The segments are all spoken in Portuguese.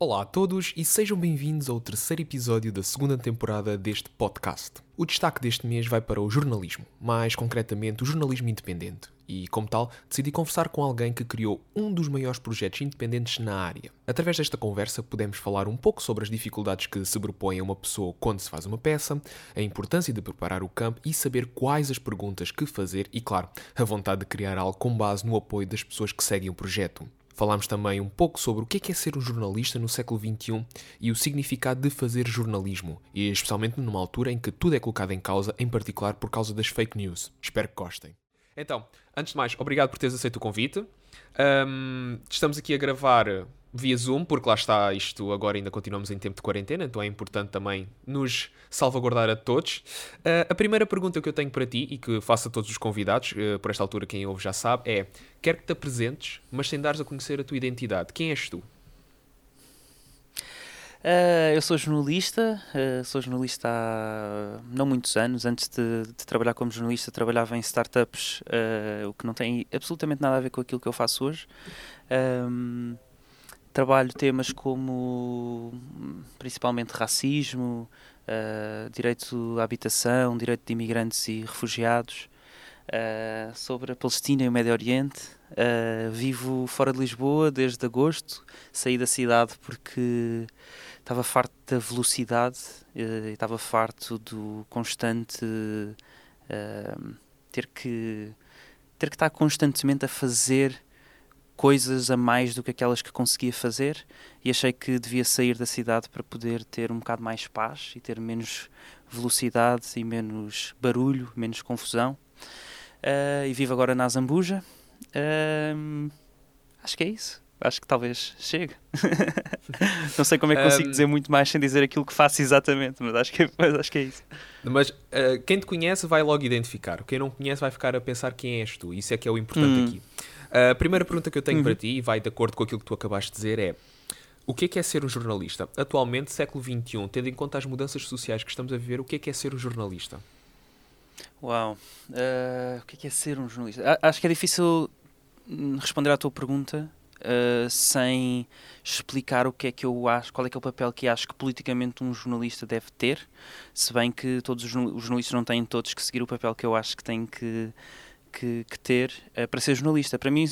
Olá a todos e sejam bem-vindos ao terceiro episódio da segunda temporada deste podcast. O destaque deste mês vai para o jornalismo, mais concretamente o jornalismo independente. E, como tal, decidi conversar com alguém que criou um dos maiores projetos independentes na área. Através desta conversa, podemos falar um pouco sobre as dificuldades que se a uma pessoa quando se faz uma peça, a importância de preparar o campo e saber quais as perguntas que fazer e, claro, a vontade de criar algo com base no apoio das pessoas que seguem o projeto. Falámos também um pouco sobre o que é, é ser um jornalista no século XXI e o significado de fazer jornalismo, e especialmente numa altura em que tudo é colocado em causa, em particular por causa das fake news. Espero que gostem. Então, antes de mais, obrigado por teres aceito o convite. Um, estamos aqui a gravar via Zoom, porque lá está, isto agora ainda continuamos em tempo de quarentena, então é importante também nos salvaguardar a todos. Uh, a primeira pergunta que eu tenho para ti e que faço a todos os convidados, uh, por esta altura quem ouve já sabe, é: quero que te apresentes, mas sem dares a conhecer a tua identidade. Quem és tu? Uh, eu sou jornalista, uh, sou jornalista há não muitos anos. Antes de, de trabalhar como jornalista, trabalhava em startups, uh, o que não tem absolutamente nada a ver com aquilo que eu faço hoje. Trabalho temas como principalmente racismo, uh, direito à habitação, direito de imigrantes e refugiados, uh, sobre a Palestina e o Médio Oriente. Uh, vivo fora de Lisboa desde agosto, saí da cidade porque estava farto da velocidade, estava farto do constante ter que ter que estar constantemente a fazer coisas a mais do que aquelas que conseguia fazer e achei que devia sair da cidade para poder ter um bocado mais paz e ter menos velocidade e menos barulho, menos confusão. Uh, e vivo agora na Zambuja. Uh, acho que é isso. Acho que talvez chegue. Não sei como é que consigo um... dizer muito mais sem dizer aquilo que faço exatamente, mas acho que, mas acho que é isso. Mas uh, quem te conhece vai logo identificar. Quem não conhece vai ficar a pensar quem és tu. Isso é que é o importante hum. aqui. A primeira pergunta que eu tenho uhum. para ti, e vai de acordo com aquilo que tu acabaste de dizer, é o que é, que é ser um jornalista? Atualmente, século XXI, tendo em conta as mudanças sociais que estamos a viver, o que é que é ser um jornalista? Uau, uh, o que é, que é ser um jornalista? Acho que é difícil hum, responder à tua pergunta uh, sem explicar o que é que eu acho, qual é que é o papel que acho que politicamente um jornalista deve ter, se bem que todos os jornalistas não têm todos que seguir o papel que eu acho que têm que que, que ter uh, para ser jornalista. Para mim,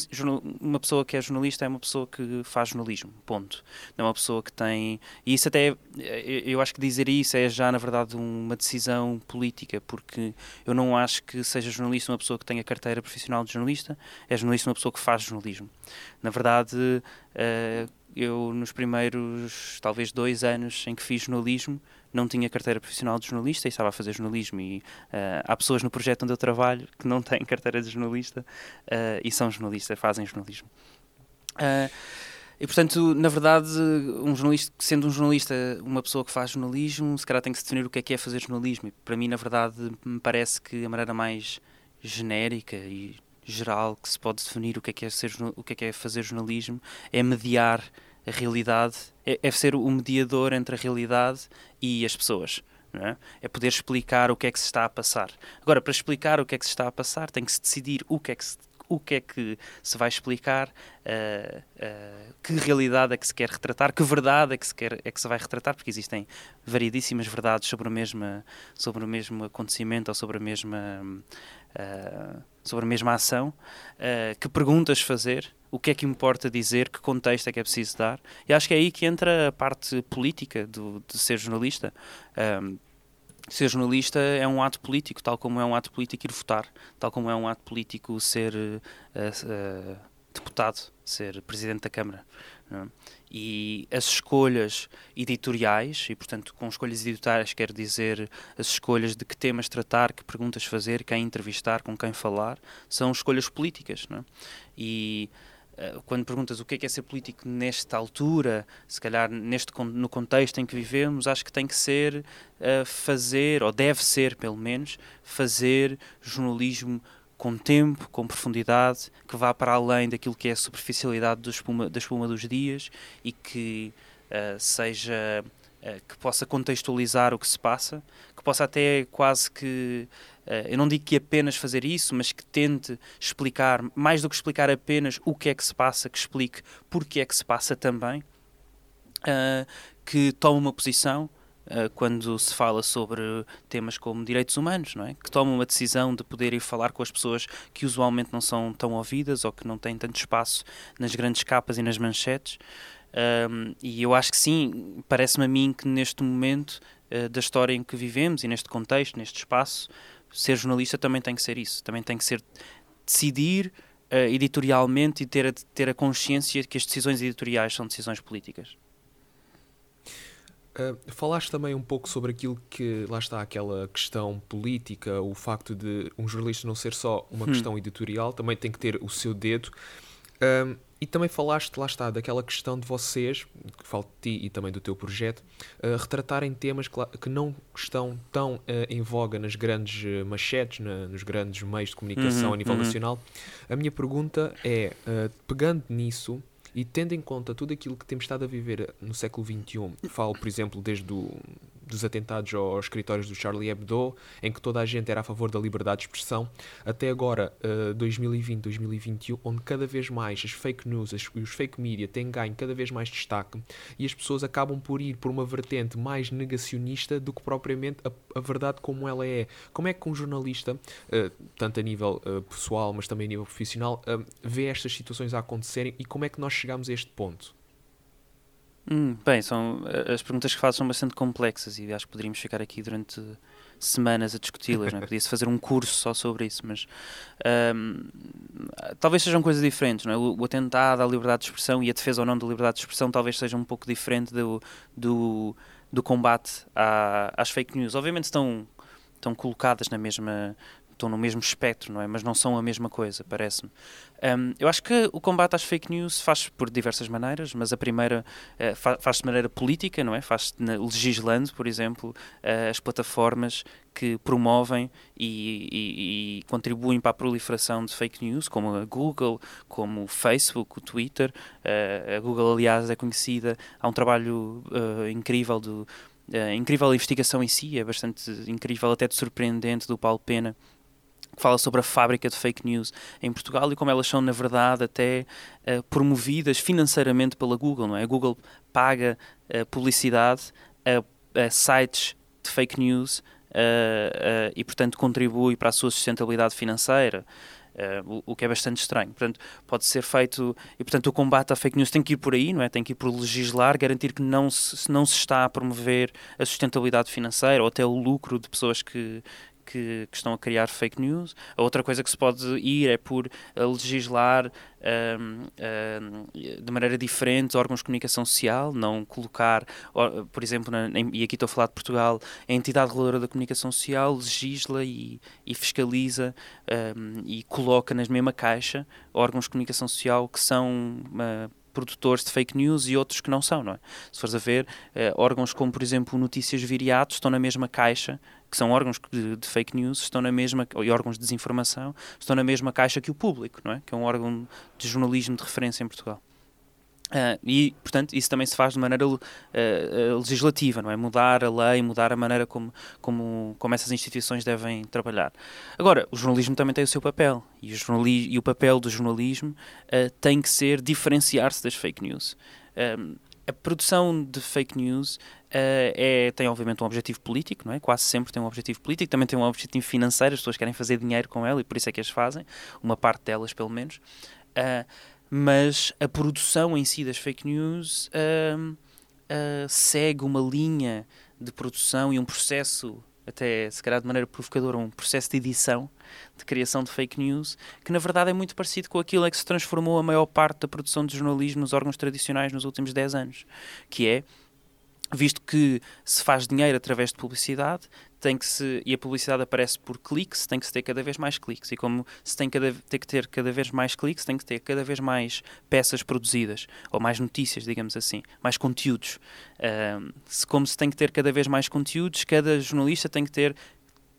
uma pessoa que é jornalista é uma pessoa que faz jornalismo, ponto. Não é uma pessoa que tem. E isso até. Eh, eu acho que dizer isso é já, na verdade, uma decisão política, porque eu não acho que seja jornalista uma pessoa que tenha carteira profissional de jornalista, é jornalista uma pessoa que faz jornalismo. Na verdade. Uh, eu nos primeiros talvez dois anos em que fiz jornalismo não tinha carteira profissional de jornalista e estava a fazer jornalismo e uh, há pessoas no projeto onde eu trabalho que não têm carteira de jornalista uh, e são jornalistas, fazem jornalismo. Uh, e portanto, na verdade, um jornalista, sendo um jornalista uma pessoa que faz jornalismo, se calhar tem que se definir o que é que é fazer jornalismo. E para mim, na verdade, me parece que a maneira mais genérica e geral que se pode definir o que é que é, ser, o que é, que é fazer jornalismo é mediar a realidade, é, é ser o mediador entre a realidade e as pessoas. É? é? poder explicar o que é que se está a passar. Agora, para explicar o que é que se está a passar, tem que se decidir o que é que se, o que é que se vai explicar, uh, uh, que realidade é que se quer retratar, que verdade é que se, quer, é que se vai retratar, porque existem variedíssimas verdades sobre, a mesma, sobre o mesmo acontecimento ou sobre a mesma, uh, sobre a mesma ação. que perguntas fazer? O que é que importa dizer, que contexto é que é preciso dar. E acho que é aí que entra a parte política do, de ser jornalista. Um, ser jornalista é um ato político, tal como é um ato político ir votar, tal como é um ato político ser uh, uh, deputado, ser presidente da Câmara. É? E as escolhas editoriais, e portanto, com escolhas editoriais quero dizer as escolhas de que temas tratar, que perguntas fazer, quem entrevistar, com quem falar, são escolhas políticas. É? E quando perguntas o que é, que é ser político nesta altura, se calhar neste, no contexto em que vivemos, acho que tem que ser uh, fazer, ou deve ser pelo menos, fazer jornalismo com tempo, com profundidade, que vá para além daquilo que é a superficialidade do espuma, da espuma dos dias e que uh, seja que possa contextualizar o que se passa, possa até quase que eh, eu não digo que apenas fazer isso, mas que tente explicar, mais do que explicar apenas o que é que se passa, que explique porque é que se passa também. uh, que toma uma posição uh, quando se fala sobre temas como direitos humanos, não é? Que toma uma decisão de poder ir falar com as pessoas que usualmente não são tão ouvidas ou que não têm tanto espaço nas grandes capas e nas manchetes. Um, e eu acho que sim, parece-me a mim que neste momento uh, da história em que vivemos e neste contexto, neste espaço, ser jornalista também tem que ser isso, também tem que ser decidir uh, editorialmente e ter a, ter a consciência que as decisões editoriais são decisões políticas. Uh, falaste também um pouco sobre aquilo que lá está aquela questão política, o facto de um jornalista não ser só uma hum. questão editorial, também tem que ter o seu dedo. Um, e também falaste, lá está, daquela questão de vocês, que falo de ti e também do teu projeto, uh, retratarem temas que, que, não estão tão uh, em voga nas grandes uh, manchetes, na, nos grandes meios de comunicação uhum, a nível uhum. nacional. A minha pergunta é, pegando nisso e tendo em conta tudo aquilo que temos estado a viver no século XXI, falo, por exemplo, desde o dos atentados aos escritórios do Charlie Hebdo, em que toda a gente era a favor da liberdade de expressão, até agora, uh, 2020, 2021, onde cada vez mais as fake news e os fake media têm ganho cada vez mais destaque e as pessoas acabam por ir por uma vertente mais negacionista do que propriamente a, a verdade como ela é. Como é que um jornalista, uh, tanto a nível uh, pessoal, mas também a nível profissional, uh, vê estas situações a acontecerem e como é que nós chegamos a este ponto? Hum, bem, são, eh, as perguntas que fazes são bastante complexas e acho que poderíamos ficar aqui durante semanas a discuti-las, é? podia-se fazer um curso só sobre isso, mas um, talvez sejam coisas diferentes, não é? o, o, atentado à liberdade de expressão e a defesa ou não da liberdade de expressão talvez seja um pouco diferente do, do, do combate à, às fake news. Obviamente estão, estão colocadas na mesma, estão no mesmo espectro, não é? Mas não são a mesma coisa, parece-me. Um, eu acho que o combate às fake news faz por diversas maneiras, mas a primeira uh, faz de maneira política, não é? Faz legislando, por exemplo, uh, as plataformas que promovem e, e, e, contribuem para a proliferação de fake news, como a Google, como o Facebook, o Twitter. Uh, a Google, aliás, é conhecida, há um trabalho incrível do. Incrível a investigação em si, é bastante incrível, até de surpreendente, do Paulo Pena, que fala sobre a fábrica de fake news em Portugal e como elas são, na verdade, até uh, promovidas financeiramente pela Google. Não é? A Google paga uh, publicidade a, a, sites de fake news uh, e, portanto, contribui para a sua sustentabilidade financeira. Uh, o, o, que é bastante estranho. Portanto, pode ser feito e, portanto, o combate à fake news tem que ir por aí, não é? Tem que ir por legislar, garantir que não se, não se está a promover a sustentabilidade financeira ou até o lucro de pessoas que, que, que, estão a criar fake news. A outra coisa que se pode ir é por eh, legislar um, um, de maneira diferente órgãos de comunicação social, não colocar, por exemplo, na, e aqui estou a falar de Portugal, a entidade reguladora da comunicação social legisla e, e fiscaliza um, e coloca na mesma caixa órgãos de comunicação social que são. Uh, produtores de fake news e outros que não são, não é? Se fores a ver, eh, órgãos como, por exemplo, Notícias Viriato estão na mesma caixa, que são órgãos de, de, fake news, estão na mesma, e órgãos de desinformação, estão na mesma caixa que o público, não é? Que é um órgão de jornalismo de referência em Portugal. Uh, e, portanto, isso também se faz de maneira uh, uh, legislativa, não é? Mudar a lei, mudar a maneira como, como, como essas instituições devem trabalhar. Agora, o jornalismo também tem o seu papel, e o, e o papel do jornalismo tem que ser diferenciar-se das fake news. a produção de fake news é, tem, obviamente, um objetivo político, não é? Quase sempre tem um objetivo político, também tem um objetivo financeiro, as pessoas querem fazer dinheiro com ela e por isso é que as fazem, uma parte delas, pelo menos. Uh, mas a produção em si das fake news uh, uh, segue uma linha de produção e um processo, até se calhar de maneira provocadora, um processo de edição, de criação de fake news, que na verdade é muito parecido com aquilo que se transformou a maior parte da produção de jornalismo nos órgãos tradicionais nos últimos 10 anos, que é visto que se faz dinheiro através de publicidade, tem que se e a publicidade aparece por cliques, tem que se ter cada vez mais cliques e como se tem, cada, tem que ter cada vez mais cliques, tem que ter cada vez mais peças produzidas ou mais notícias, digamos assim, mais conteúdos. Uh, se, como se tem que ter cada vez mais conteúdos, cada jornalista tem que ter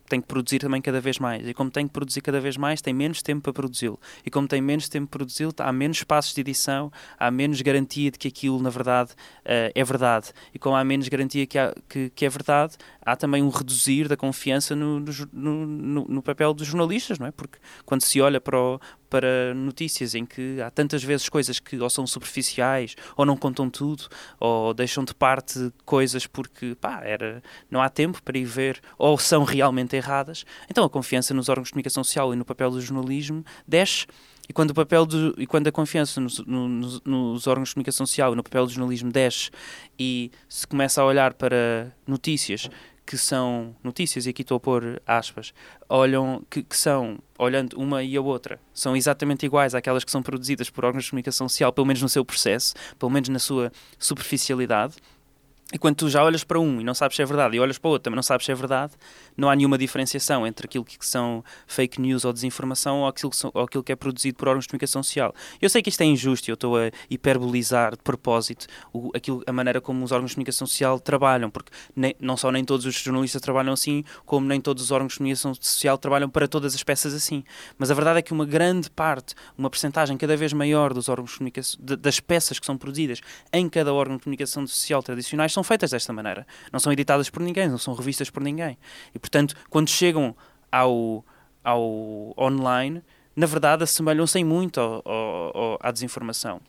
tem que produzir também cada vez mais. E como tem que produzir cada vez mais, tem menos tempo para produzi-lo. E como tem menos tempo para produzi-lo, há menos espaços de edição, há menos garantia de que aquilo, na verdade, uh, é verdade. E como há menos garantia que, há, que, que, é verdade, há também um reduzir da confiança no, no, no, no, papel dos jornalistas, não é? Porque quando se olha para o, para notícias em que há tantas vezes coisas que ou são superficiais ou não contam tudo ou deixam de parte coisas porque pá, era, não há tempo para ir ver ou são realmente erradas. Então a confiança nos órgãos de comunicação social e no papel do jornalismo desce e quando, o papel do, e quando a confiança nos, nos, nos, órgãos de comunicação social e no papel do jornalismo desce e se começa a olhar para notícias que são notícias, e aqui estou a pôr aspas, olham, que, que, são, olhando uma e a outra, são exatamente iguais àquelas que são produzidas por órgãos de comunicação social, pelo menos no seu processo, pelo menos na sua superficialidade, e quando tu já olhas para um e não sabes se é verdade, e olhas para o outro também não sabes se é verdade, não há nenhuma diferenciação entre aquilo que são fake news ou desinformação ou aquilo que, são, ou aquilo que é produzido por órgãos de comunicação social. Eu sei que isto é injusto e eu estou a hiperbolizar de propósito o, aquilo, a maneira como os órgãos de comunicação social trabalham, porque nem, não só nem todos os jornalistas trabalham assim, como nem todos os órgãos de comunicação social trabalham para todas as peças assim. Mas a verdade é que uma grande parte, uma percentagem cada vez maior dos órgãos de comunicação, de, das peças que são produzidas em cada órgão de comunicação social tradicionais são feitas desta maneira. Não são editadas por ninguém, não são revistas por ninguém. E, portanto, quando chegam ao, ao online, na verdade assemelham-se muito ao, ao, à desinformação.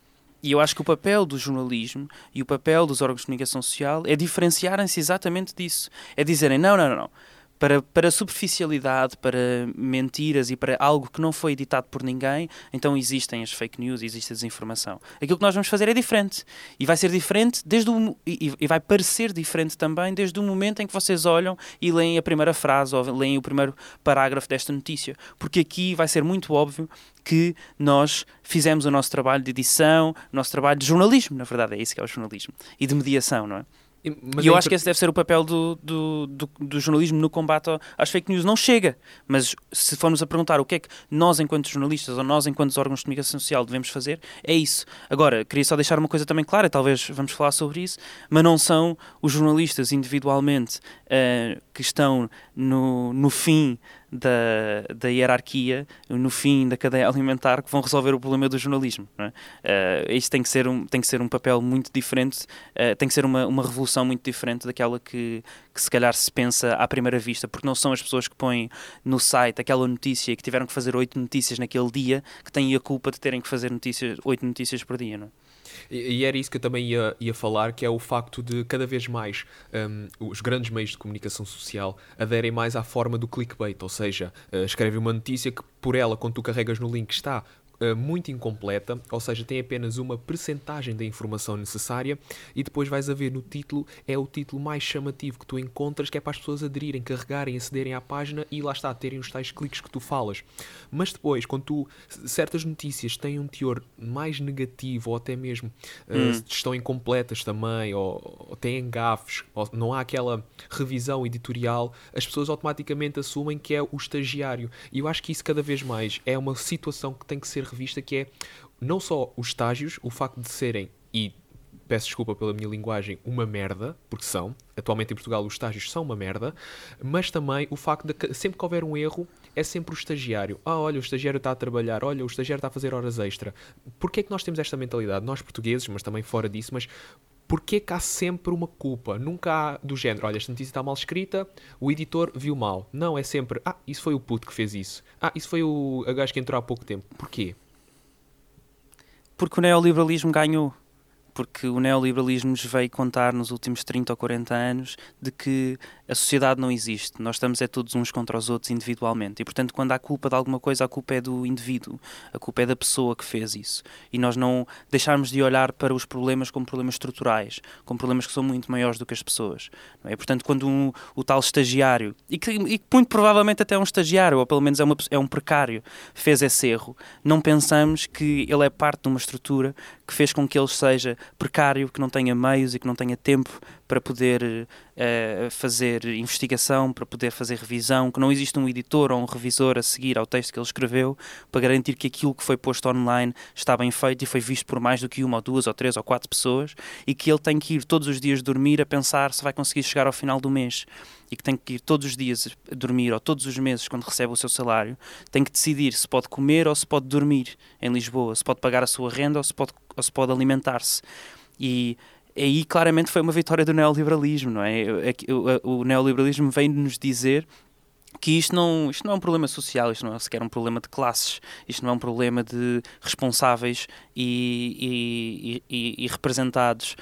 E eu acho que o papel do jornalismo e o papel dos órgãos de comunicação social é diferenciarem-se exatamente disso. É dizerem, não, não, não, não para, para superficialidade, para mentiras e para algo que não foi editado por ninguém, então existem as fake news, existe a desinformação. Aquilo que nós vamos fazer é diferente. E vai ser diferente desde o, e, e vai parecer diferente também desde o momento em que vocês olham e leem a primeira frase ou leem o primeiro parágrafo desta notícia. Porque aqui vai ser muito óbvio que nós fizemos o nosso trabalho de edição, o nosso trabalho de jornalismo, na verdade, é isso que é o jornalismo, e de mediação, não é? Mas e eu é acho que esse deve ser o papel do, do, do, do, jornalismo no combate às fake news. Não chega, mas se formos a perguntar o que é que nós, enquanto jornalistas, ou nós, enquanto órgãos de comunicação social, devemos fazer, é isso. Agora, queria só deixar uma coisa também clara, talvez vamos falar sobre isso, mas não são os jornalistas individualmente uh, que estão no, no fim da, da hierarquia, no fim da cadeia alimentar, que vão resolver o problema do jornalismo. Não é? uh, isto tem que, ser um, tem que ser um papel muito diferente, uh, tem que ser uma, uma revolução muito diferente daquela que, que se calhar se pensa à primeira vista, porque não são as pessoas que põem no site aquela notícia que tiveram que fazer oito notícias naquele dia que têm a culpa de terem que fazer notícias, oito notícias por dia. Não é? E, e, era isso que eu também ia, ia falar, que é o facto de cada vez mais um, os grandes meios de comunicação social aderem mais à forma do clickbait, ou seja, uh, escreve uma notícia que por ela, quando tu carregas no link, está uh, muito incompleta, ou seja, tem apenas uma percentagem da informação necessária e depois vais a ver no título, é o título mais chamativo que tu encontras, que é para as pessoas aderirem, carregarem, acederem à página e lá está, terem os tais cliques que tu falas. Mas depois, quando tu, certas notícias têm um teor mais negativo ou até mesmo uh, hum. estão incompletas também, ou, ou têm gafes, ou não há aquela revisão editorial, as pessoas automaticamente assumem que é o estagiário. E eu acho que isso cada vez mais é uma situação que tem que ser revista, que é não só os estágios, o facto de serem, e peço desculpa pela minha linguagem, uma merda, porque são, atualmente em Portugal os estágios são uma merda, mas também o facto de que sempre que houver um erro, é sempre o estagiário. Ah, olha, o estagiário está a trabalhar, olha, o estagiário está a fazer horas extra. Porquê é que nós temos esta mentalidade? Nós portugueses, mas também fora disso, mas porquê que há sempre uma culpa? Nunca há do género, olha, esta notícia está mal escrita, o editor viu mal. Não, é sempre, ah, isso foi o puto que fez isso. Ah, isso foi o gajo que entrou há pouco tempo. Porquê? Porque o neoliberalismo ganhou porque o neoliberalismo nos veio contar nos últimos 30 ou 40 anos de que a sociedade não existe, nós estamos é todos uns contra os outros individualmente e portanto quando há culpa de alguma coisa a culpa é do indivíduo, a culpa é da pessoa que fez isso e nós não deixarmos de olhar para os problemas como problemas estruturais, como problemas que são muito maiores do que as pessoas. é? Portanto quando um, o tal estagiário, e que, e muito provavelmente até um estagiário, ou pelo menos é, uma, é um precário, fez esse erro, não pensamos que ele é parte de uma estrutura que fez com que ele seja precário, que não tenha meios e que não tenha tempo para poder uh, fazer investigação, para poder fazer revisão, que não existe um editor ou um revisor a seguir ao texto que ele escreveu para garantir que aquilo que foi posto online está bem feito e foi visto por mais do que uma ou duas ou três ou quatro pessoas e que ele tem que ir todos os dias dormir a pensar se vai conseguir chegar ao final do mês e que tem que ir todos os dias dormir ou todos os meses quando recebe o seu salário, tem que decidir se pode comer ou se pode dormir em Lisboa, se pode pagar a sua renda ou se pode, ou se pode alimentar-se. E aí claramente foi uma vitória do neoliberalismo, não é? O, o, o neoliberalismo vem nos dizer que isto não, isto não é um problema social, isto não é sequer um problema de classes, isto não é um problema de responsáveis e, e, e, e, representados,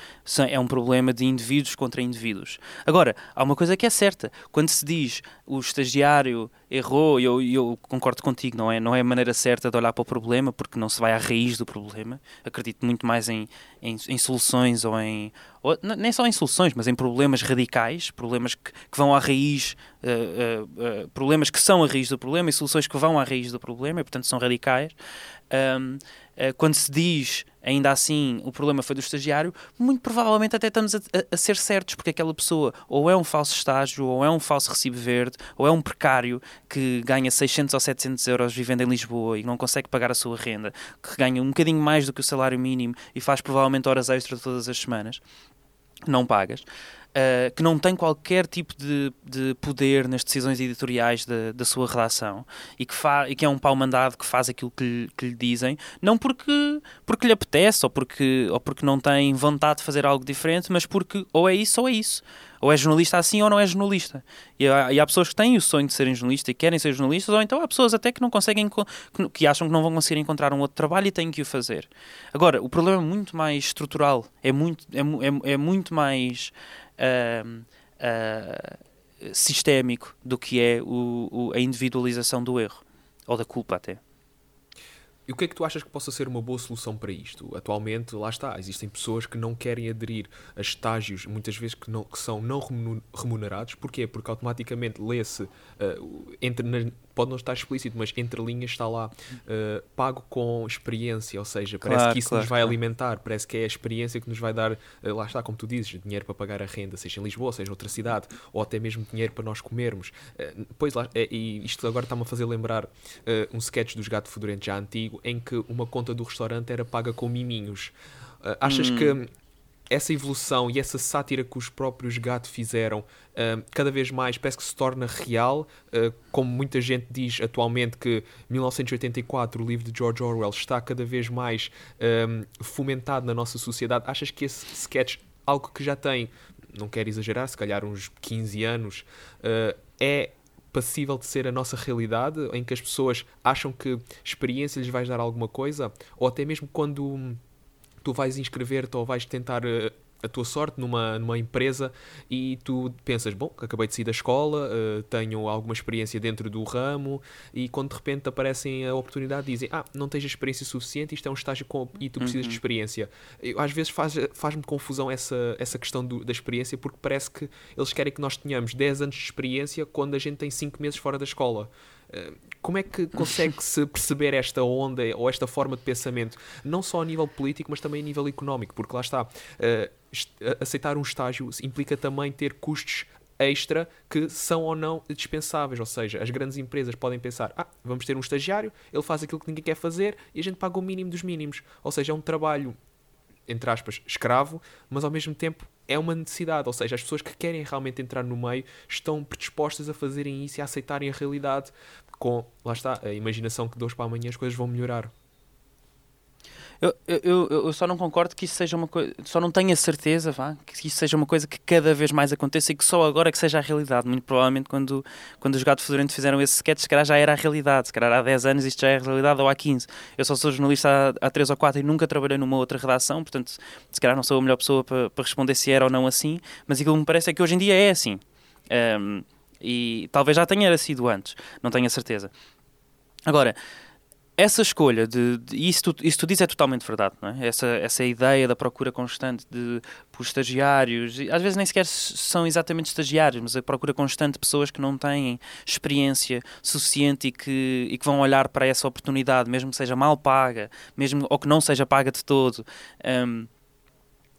é um problema de indivíduos contra indivíduos. Agora, há uma coisa que é certa, quando se diz o estagiário errou, e eu, eu concordo contigo, não é, não é a maneira certa de olhar para o problema, porque não se vai à raiz do problema, acredito muito mais em, em, em soluções ou em, ou, nem só em soluções, mas em problemas radicais, problemas que, que vão à raiz, uh, uh, uh, problemas que são a raiz do problema e soluções que vão à raiz do problema e, portanto, são radicais. Um, quando se diz ainda assim o problema foi do estagiário, muito provavelmente até estamos a, a, ser certos, porque aquela pessoa ou é um falso estágio, ou é um falso recibo verde, ou é um precário que ganha 600 ou 700 euros vivendo em Lisboa e não consegue pagar a sua renda, que ganha um bocadinho mais do que o salário mínimo e faz provavelmente horas extras todas as semanas não pagas, uh, que não tem qualquer tipo de, de poder nas decisões editoriais da, da sua redação e que, fa, e que é um pau mandado que faz aquilo que lhe, que lhe dizem, não porque, porque lhe apetece ou porque, ou porque não tem vontade de fazer algo diferente, mas porque ou é isso ou é isso. Ou é jornalista assim ou não é jornalista. E há, e há pessoas que têm o sonho de serem jornalistas e querem ser jornalistas, ou então há pessoas até que não conseguem, que, que acham que não vão conseguir encontrar um outro trabalho e têm que o fazer. Agora, o problema é muito mais estrutural, é muito, é, é, é muito mais. Uh, sistémico do que é o, o, a individualização do erro ou da culpa até. E o que é que tu achas que possa ser uma boa solução para isto? Atualmente, lá está, existem pessoas que não querem aderir a estágios, muitas vezes que, não, que são não remunerados. Porquê? Porque automaticamente lê-se, uh, entre na, pode não estar explícito, mas entre linhas está lá uh, pago com experiência, ou seja, parece claro, que isso claro, nos vai claro. alimentar, parece que é a experiência que nos vai dar, uh, lá está, como tu dizes, dinheiro para pagar a renda, seja em Lisboa, seja outra cidade, ou até mesmo dinheiro para nós comermos. Uh, pois lá, e isto agora está-me a fazer lembrar um sketch dos Gato Fedorento já antigo, em que uma conta do restaurante era paga com miminhos. achas hum. que essa evolução e essa sátira que os próprios gato fizeram uh, cada vez mais parece que se torna real, uh, como muita gente diz atualmente que 1984, o livro de George Orwell, está cada vez mais uh, fomentado na nossa sociedade. Achas que esse sketch, algo que já tem, não quero exagerar, se calhar uns 15 anos, é passível de ser a nossa realidade, em que as pessoas acham que experiência lhes vai dar alguma coisa, ou até mesmo quando tu vais inscrever-te ou vais tentar uh, a tua sorte numa, numa empresa e tu pensas, bom, acabei de sair da escola, uh, tenho alguma experiência dentro do ramo e quando de repente aparecem a oportunidade dizem, ah, não tens experiência suficiente, isto é um estágio com, e tu precisas uhum. de experiência. Eu, às vezes faz, faz-me confusão essa, essa questão do, da experiência porque parece que eles querem que nós tenhamos 10 anos de experiência quando a gente tem 5 meses fora da escola. Como é que consegue-se perceber esta onda ou esta forma de pensamento, não só a nível político, mas também a nível económico? Porque lá está, aceitar um estágio implica também ter custos extra que são ou não dispensáveis. Ou seja, as grandes empresas podem pensar: ah, vamos ter um estagiário, ele faz aquilo que ninguém quer fazer e a gente paga o mínimo dos mínimos. Ou seja, é um trabalho, entre aspas, escravo, mas ao mesmo tempo é uma necessidade, ou seja, as pessoas que querem realmente entrar no meio estão predispostas a fazerem isso e a aceitarem a realidade com, lá está, a imaginação que de hoje para amanhã as coisas vão melhorar. Eu, eu, eu só não concordo que isso seja uma coisa, só não tenho a certeza vá, que isso seja uma coisa que cada vez mais aconteça e que só agora que seja a realidade. Muito provavelmente quando, quando os Gato Fedorento fizeram esse sketch, se calhar já era a realidade, se calhar há 10 anos isto já é a realidade ou há 15. Eu só sou jornalista há, há 3 ou 4 e nunca trabalhei numa outra redação, portanto, se calhar não sou a melhor pessoa para, para responder se era ou não assim, mas aquilo que me parece é que hoje em dia é assim. Um, e talvez já tenha sido antes, não tenho a certeza. Agora, essa escolha de, de isso, tu, isso tu dizes é totalmente verdade, não é? Essa, essa ideia da procura constante de por estagiários, às vezes nem sequer são exatamente estagiários, mas a procura constante de pessoas que não têm experiência suficiente e que, e que vão olhar para essa oportunidade, mesmo que seja mal paga, mesmo ou que não seja paga de todo. Um,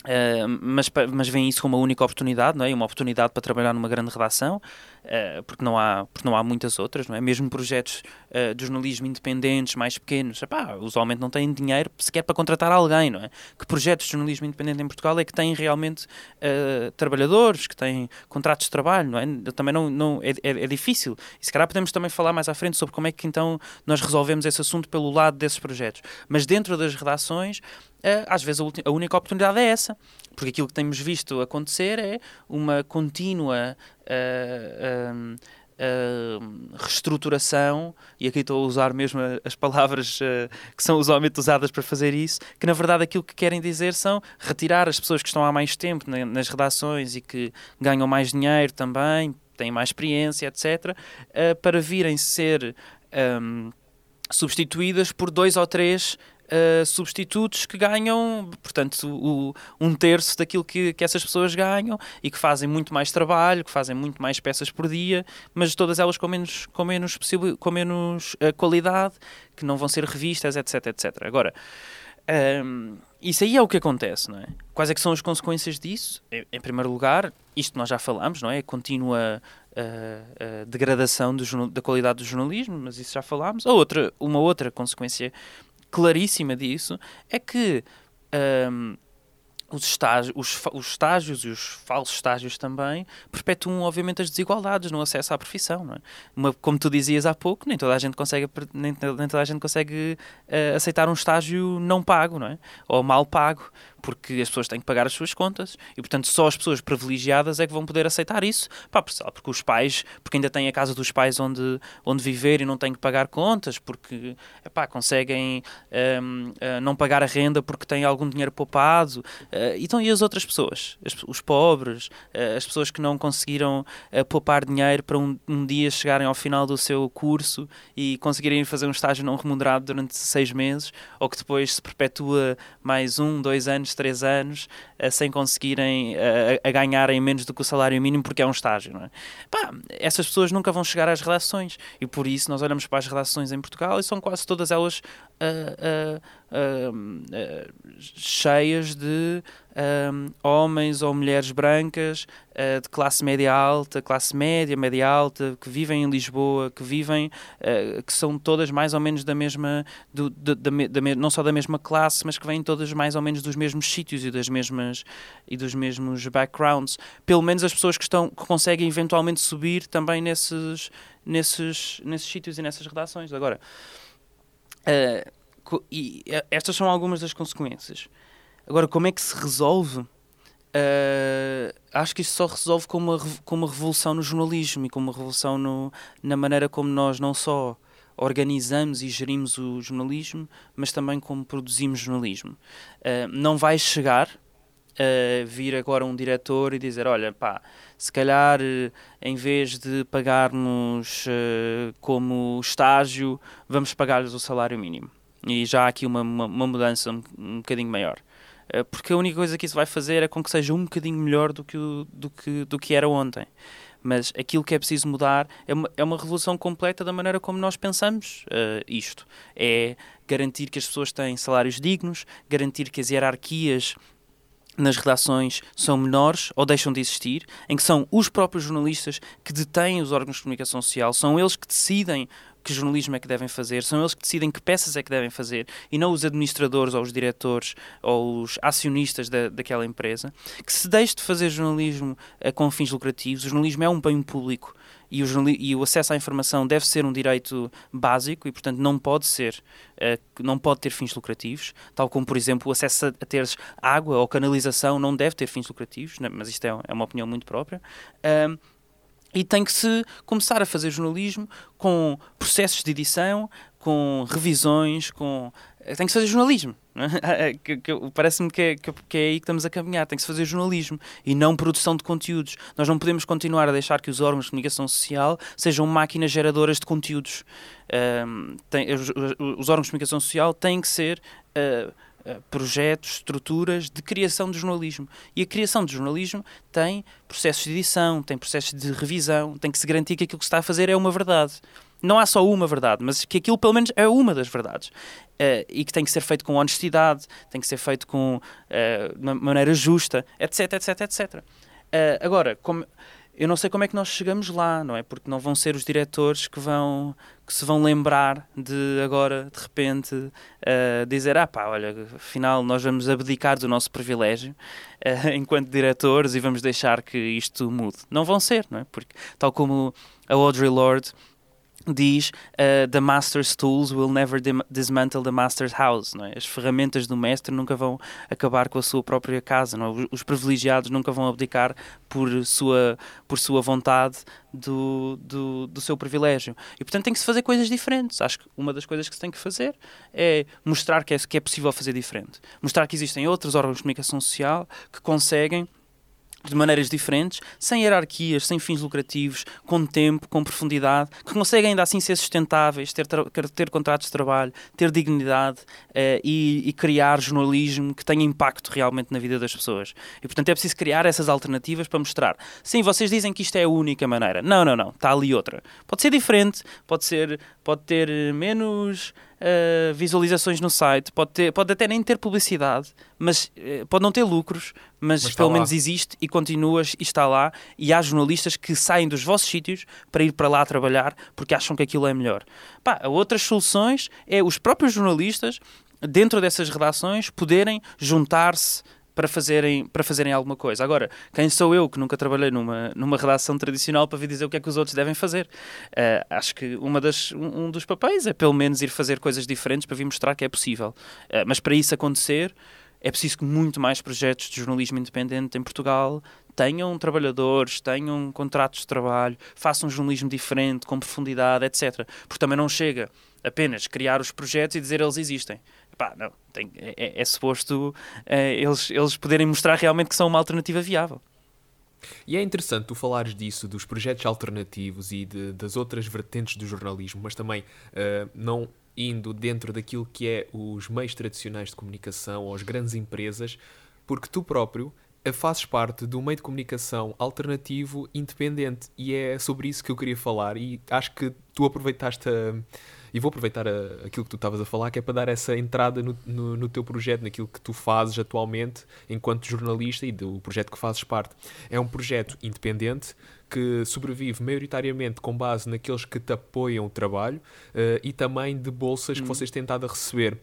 Uh, mas, mas veem isso como uma única oportunidade, não é? Uma oportunidade para trabalhar numa grande redação, uh, porque, não há, porque não há muitas outras, não é? Mesmo projetos uh, de jornalismo independentes, mais pequenos, epá, usualmente não têm dinheiro sequer para contratar alguém, não é? Que projetos de jornalismo independente em Portugal é que têm realmente trabalhadores, que têm contratos de trabalho, não é? Também não, não é, é, é, difícil. E se calhar podemos também falar mais à frente sobre como é que então nós resolvemos esse assunto pelo lado desses projetos. Mas dentro das redações, às vezes a, única oportunidade é essa. Porque aquilo que temos visto acontecer é uma contínua. Uh, uh, reestruturação, e aqui estou a usar mesmo as palavras uh, que são usualmente usadas para fazer isso, que na verdade aquilo que querem dizer são retirar as pessoas que estão há mais tempo nas redações e que ganham mais dinheiro também, têm mais experiência, etc., uh, para virem ser um, substituídas por dois ou três uh, substitutos que ganham, portanto, o, um terço daquilo que, que essas pessoas ganham e que fazem muito mais trabalho, que fazem muito mais peças por dia, mas todas elas com menos, com menos, com menos uh, qualidade, que não vão ser revistas, etc, etc. Agora, um, ehm, isso aí é o que acontece, não é? Quais é que são as consequências disso? Em, primeiro lugar, isto nós já falamos, não é? A contínua uh, uh, degradação do, da qualidade do jornalismo, mas isso já falámos. A outra, uma outra consequência claríssima disso é que um, os estágios, os, os, estágios e os falsos estágios também perpetuam, obviamente, as desigualdades no acesso à profissão. É? Uma, como tu dizias há pouco, nem toda a gente consegue, nem, nem toda a gente consegue uh, aceitar um estágio não pago, não é? ou mal pago porque as pessoas têm que pagar as suas contas e, portanto, só as pessoas privilegiadas é que vão poder aceitar isso. Pá, porque os pais, porque ainda têm a casa dos pais onde, onde viver e não têm que pagar contas, porque epá, conseguem um, eh, não pagar a renda porque têm algum dinheiro poupado. Uh, então, e as outras pessoas? As, os pobres, uh, as pessoas que não conseguiram poupar dinheiro para um, um dia chegarem ao final do seu curso e conseguirem fazer um estágio não remunerado durante seis meses ou que depois se perpetua mais um, dois anos, três anos, uh, sem conseguirem uh, a ganharem menos do que o salário mínimo porque é um estágio. Não é? Pá, essas pessoas nunca vão chegar às redações e por isso nós olhamos para as redações em Portugal e são quase todas elas cheias de homens ou mulheres brancas de classe média alta, classe média, média alta, que vivem em Lisboa, que vivem, que são todas mais ou menos da mesma, do, da, da, da, não só da mesma classe, mas que vêm todas mais ou menos dos mesmos sítios e das mesmas e dos mesmos backgrounds. Pelo menos as pessoas que estão que conseguem eventualmente subir também nesses nesses nesses sítios e nessas redações. Agora, uh, e estas são algumas das consequências. Agora, como é que se resolve? Uh, acho que isso só resolve com uma, com uma revolução no jornalismo e com uma revolução no, na maneira como nós não só organizamos e gerimos o jornalismo, mas também como produzimos jornalismo. Uh, não vai chegar uh, vir agora um diretor e dizer: olha, pá, se calhar em vez de pagarmos uh, como estágio, vamos pagar-lhes o salário mínimo. E já há aqui uma, uma, uma mudança um, um bocadinho maior. Eh, porque a única coisa que isso vai fazer é com que seja um bocadinho melhor do que, o, do que, do que era ontem. Mas aquilo que é preciso mudar é uma, é uma revolução completa da maneira como nós pensamos uh, isto. É garantir que as pessoas têm salários dignos, garantir que as hierarquias nas redações são menores ou deixam de existir, em que são os próprios jornalistas que detêm os órgãos de comunicação social, são eles que decidem que jornalismo é que devem fazer, são eles que decidem que peças é que devem fazer e não os administradores ou os diretores ou os acionistas da, daquela empresa. Que se deixe de fazer jornalismo uh, com fins lucrativos, o jornalismo é um bem público e o, e o, acesso à informação deve ser um direito básico e, portanto, não pode ser, uh, não pode ter fins lucrativos, tal como, por exemplo, o acesso a, a água ou canalização não deve ter fins lucrativos, né? mas isto é, é, uma opinião muito própria. E tem que se começar a fazer jornalismo com processos de edição, com revisões, com tem que fazer jornalismo. É? Parece-me que, é, que, é aí que estamos a caminhar. Tem que se fazer jornalismo e não produção de conteúdos. Nós não podemos continuar a deixar que os órgãos de comunicação social sejam máquinas geradoras de conteúdos. Tem, os, os, órgãos de comunicação social têm que ser. Uh, projetos, estruturas de criação de jornalismo. E a criação de jornalismo tem processos de edição, tem processos de revisão, tem que se garantir que aquilo que se está a fazer é uma verdade. Não há só uma verdade, mas que aquilo pelo menos é uma das verdades. Uh, e que tem que ser feito com honestidade, tem que ser feito com uh, de uma maneira justa, etc, etc, etc. Uh, agora, como, eu não sei como é que nós chegamos lá, não é? Porque não vão ser os diretores que vão que se vão lembrar de agora, de repente, uh, dizer: ah pá, olha, afinal nós vamos abdicar do nosso privilégio uh, enquanto diretores e vamos deixar que isto mude. Não vão ser, não é? Porque, tal como a Audrey Lorde diz uh, the master's tools will never dismantle the master's house não é? as ferramentas do mestre nunca vão acabar com a sua própria casa não é? os privilegiados nunca vão abdicar por sua por sua vontade do, do, do seu privilégio e portanto tem que se fazer coisas diferentes acho que uma das coisas que se tem que fazer é mostrar que é, que é possível fazer diferente mostrar que existem outros órgãos de comunicação social que conseguem de maneiras diferentes, sem hierarquias, sem fins lucrativos, com tempo, com profundidade, que conseguem ainda assim ser sustentáveis, ter, ter contratos de trabalho, ter dignidade uh, e, e, criar jornalismo que tenha impacto realmente na vida das pessoas. E portanto é preciso criar essas alternativas para mostrar. Sim, vocês dizem que isto é a única maneira. Não, não, não. Está ali outra. Pode ser diferente, pode, ser, pode ter menos uh, visualizações no site, pode, ter, pode até nem ter publicidade, mas uh, pode não ter lucros, mas, mas pelo menos existe e continuas e está lá. E há jornalistas que saem dos vossos sítios para ir para lá trabalhar porque acham que aquilo é melhor. Pá, outras soluções é os próprios jornalistas, dentro dessas redações, poderem juntar-se para fazerem, para fazerem alguma coisa. Agora, quem sou eu que nunca trabalhei numa, numa redação tradicional para vir dizer o que é que os outros devem fazer? Uh, acho que uma das, um, um, dos papéis é pelo menos ir fazer coisas diferentes para vir mostrar que é possível. Uh, mas para isso acontecer, é preciso que muito mais projetos de jornalismo independente em Portugal tenham trabalhadores, tenham contratos de trabalho, façam um jornalismo diferente, com profundidade, etc. Porque também não chega apenas criar os projetos e dizer eles existem. Pá, não, tem, é, é, é suposto é, eles, eles poderem mostrar realmente que são uma alternativa viável. E é interessante tu falares disso, dos projetos alternativos e de, das outras vertentes do jornalismo, mas também uh, não indo dentro daquilo que é os meios tradicionais de comunicação ou as grandes empresas, porque tu próprio eh, fazes parte um meio de comunicação alternativo independente e é sobre isso que eu queria falar e acho que tu aproveitaste a e vou aproveitar a, aquilo que tu estavas a falar, que é para dar essa entrada no, no, no, teu projeto, naquilo que tu fazes atualmente enquanto jornalista e do projeto que fazes parte. É um projeto independente que sobrevive maioritariamente com base naqueles que te apoiam o trabalho uh, e também de bolsas uhum. que vocês têm estado a receber.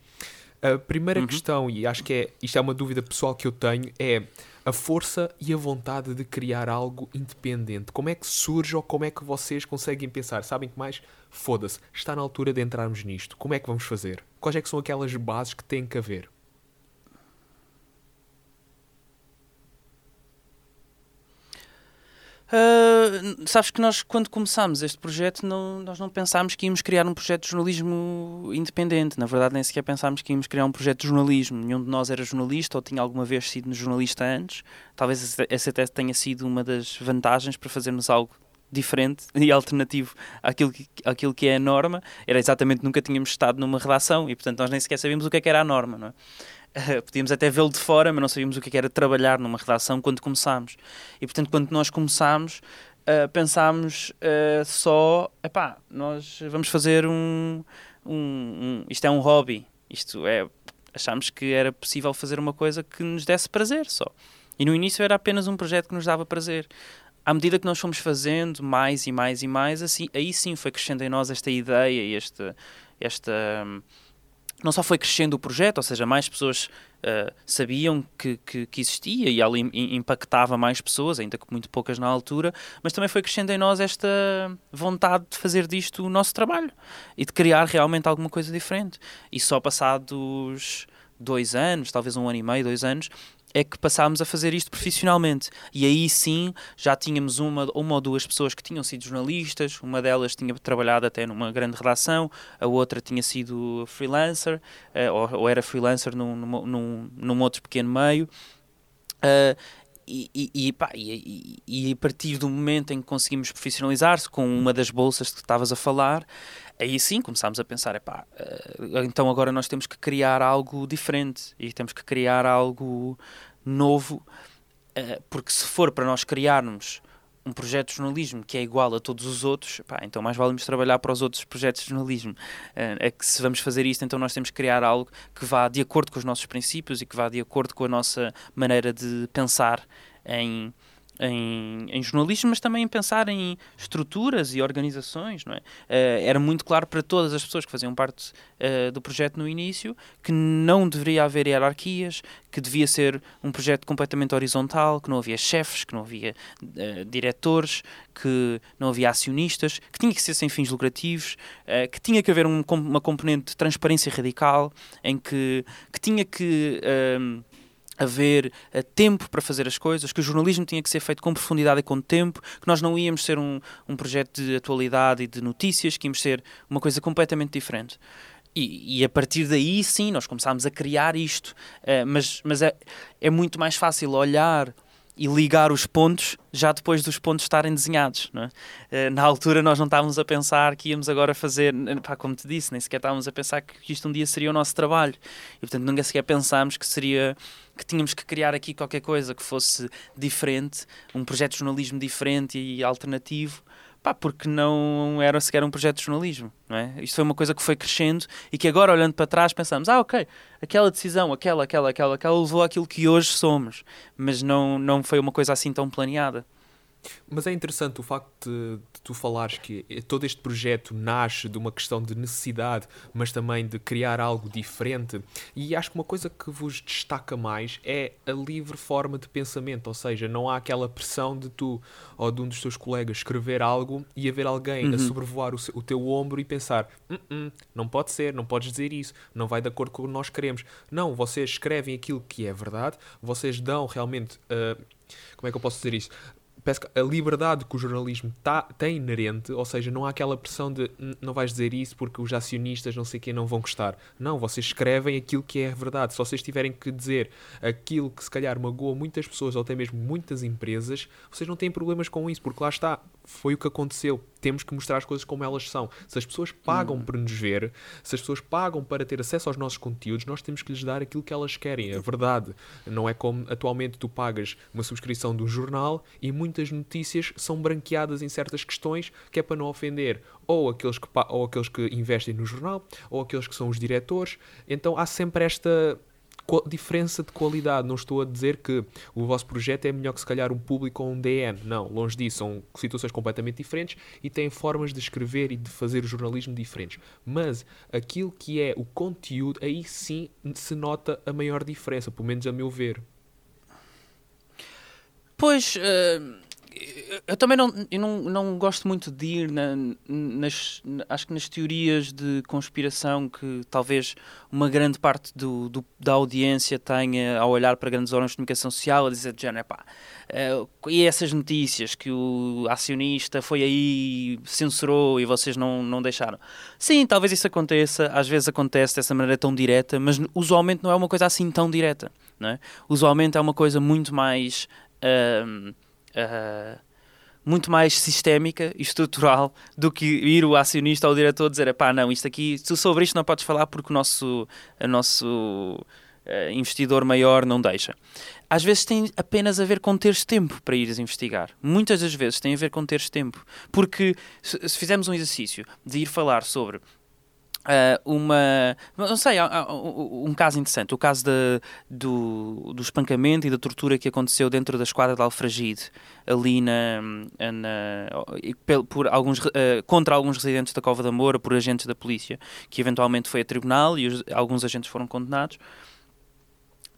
A primeira uhum. questão, e acho que é, isto é uma dúvida pessoal que eu tenho, é a força e a vontade de criar algo independente. Como é que surge ou como é que vocês conseguem pensar? Sabem que mais foda-se, está na altura de entrarmos nisto. Como é que vamos fazer? Quais é que são aquelas bases que têm que haver? Uh, sabes que nós, quando começámos este projeto, não, nós não pensámos que íamos criar um projeto de jornalismo independente. Na verdade, nem sequer pensámos que íamos criar um projeto de jornalismo. Nenhum de nós era jornalista ou tinha alguma vez sido jornalista antes. Talvez essa até tenha sido uma das vantagens para fazermos algo diferente e alternativo àquilo que, àquilo que é a norma, era exatamente nunca tínhamos estado numa redação e, portanto, nós nem sequer sabíamos o que, é que era a norma, não é? podíamos até vê-lo de fora, mas não sabíamos o que, é que era trabalhar numa redação quando começámos. E, portanto, quando nós começámos, uh, pensámos uh, só, epá, nós vamos fazer um, um, um, Isto é um hobby. Isto é... Achámos que era possível fazer uma coisa que nos desse prazer só. E no início era apenas um projeto que nos dava prazer à medida que nós fomos fazendo mais e mais e mais, assim, aí sim foi crescendo em nós esta ideia e esta, esta. Não só foi crescendo o projeto, ou seja, mais pessoas uh, sabiam que, que, que, existia e ali impactava mais pessoas, ainda que muito poucas na altura, mas também foi crescendo em nós esta vontade de fazer disto o nosso trabalho e de criar realmente alguma coisa diferente. E só passados dois anos, talvez um ano e meio, dois anos, é que passámos a fazer isto profissionalmente. E aí sim já tínhamos uma, uma ou duas pessoas que tinham sido jornalistas, uma delas tinha trabalhado até numa grande redação, a outra tinha sido freelancer, uh, ou, ou, era freelancer num, num, num, outro pequeno meio. Uh, e, e, pá, e, e, a partir do momento em que conseguimos profissionalizar-se com uma das bolsas que estavas a falar, aí sim começámos a pensar, epá, uh, então agora nós temos que criar algo diferente e temos que criar algo novo, uh, porque se for para nós criarmos um projeto de jornalismo que é igual a todos os outros, pá, então mais vale trabalhar para os outros projetos de jornalismo. Uh, é que se vamos fazer isto, então nós temos que criar algo que vá de acordo com os nossos princípios e que vá de acordo com a nossa maneira de pensar em, em, em, jornalismo, mas também em pensar em estruturas e organizações. Não é? Uh, era muito claro para todas as pessoas que faziam parte uh, do projeto no início que não deveria haver hierarquias, que devia ser um projeto completamente horizontal, que não havia chefes, que não havia uh, diretores, que não havia acionistas, que tinha que ser sem fins lucrativos, que tinha que haver um, uma componente de transparência radical, em que, que tinha que haver uh, tempo para fazer as coisas, que o jornalismo tinha que ser feito com profundidade e com tempo, que nós não íamos ser um, um projeto de atualidade e de notícias, que íamos ser uma coisa completamente diferente. E, e, a partir daí, sim, nós começámos a criar isto. Uh, mas mas é, é muito mais fácil olhar e ligar os pontos já depois dos pontos estarem desenhados. É? Na altura nós não estávamos a pensar que íamos agora fazer, pá, como te disse, nem sequer estávamos a pensar que isto um dia seria o nosso trabalho. E portanto nunca sequer pensámos que seria que tínhamos que criar aqui qualquer coisa que fosse diferente, um projeto de jornalismo diferente e alternativo Pá, porque não era sequer um projeto de jornalismo, não é? Isto foi uma coisa que foi crescendo e que agora, olhando para trás, pensamos, ah, ok, aquela decisão, aquela, aquela, aquela, aquela levou àquilo que hoje somos, mas não, não foi uma coisa assim tão planeada. Mas é interessante o facto de, de, tu falares que todo este projeto nasce de uma questão de necessidade, mas também de criar algo diferente. E acho que uma coisa que vos destaca mais é a livre forma de pensamento, ou seja, não há aquela pressão de tu ou de um dos teus colegas escrever algo e haver alguém uhum. a sobrevoar o, o, teu ombro e pensar: hum, hum, não pode ser, não podes dizer isso, não vai de acordo com o que nós queremos. Não, vocês escrevem aquilo que é verdade, vocês dão realmente. Uh, como é que eu posso dizer isso? Parece que a liberdade que o jornalismo tá, tem inerente, ou seja, não há aquela pressão de não vais dizer isso porque os acionistas não sei quem não vão gostar. Não, vocês escrevem aquilo que é verdade. Se vocês tiverem que dizer aquilo que se calhar magoa muitas pessoas ou até mesmo muitas empresas, vocês não têm problemas com isso, porque lá está, foi o que aconteceu temos que mostrar as coisas como elas são. Se as pessoas pagam hum. para nos ver, se as pessoas pagam para ter acesso aos nossos conteúdos, nós temos que lhes dar aquilo que elas querem. A verdade não é como atualmente tu pagas uma subscrição de um jornal e muitas notícias são branqueadas em certas questões que é para não ofender ou aqueles que, ou aqueles que investem no jornal ou aqueles que são os diretores. Então há sempre esta diferença de qualidade. Não estou a dizer que o vosso projeto é melhor que se calhar um público ou um DN. Não, longe disso. São situações completamente diferentes e têm formas de escrever e de fazer o jornalismo diferentes. Mas aquilo que é o conteúdo, aí sim se nota a maior diferença, pelo menos a meu ver. Pois. Uh eu também não, eu não, não gosto muito de ir na, nas, acho que nas teorias de conspiração que talvez uma grande parte do, do, da audiência tenha ao olhar para grandes órgãos de comunicação social a dizer de género, pá, uh, e essas notícias que o acionista foi aí, censurou e vocês não, não deixaram. Sim, talvez isso aconteça, às vezes acontece dessa maneira tão direta, mas usualmente não é uma coisa assim tão direta, não é? Usualmente é uma coisa muito mais... Uh, uh, muito mais sistémica e estrutural do que ir o acionista ou o diretor dizer, pá, não, isto aqui, tu sobre isto não podes falar porque o nosso, o nosso uh, investidor maior não deixa. Às vezes tem apenas a ver com teres tempo para ires investigar. Muitas das vezes tem a ver com teres tempo. Porque se, se fizermos um exercício de ir falar sobre uma. Não sei, um caso interessante. O caso de, do, do espancamento e da tortura que aconteceu dentro da esquadra de Alfragide, ali na. na por alguns, uh, contra alguns residentes da Cova da Moura, por agentes da polícia, que eventualmente foi a tribunal e os, alguns agentes foram condenados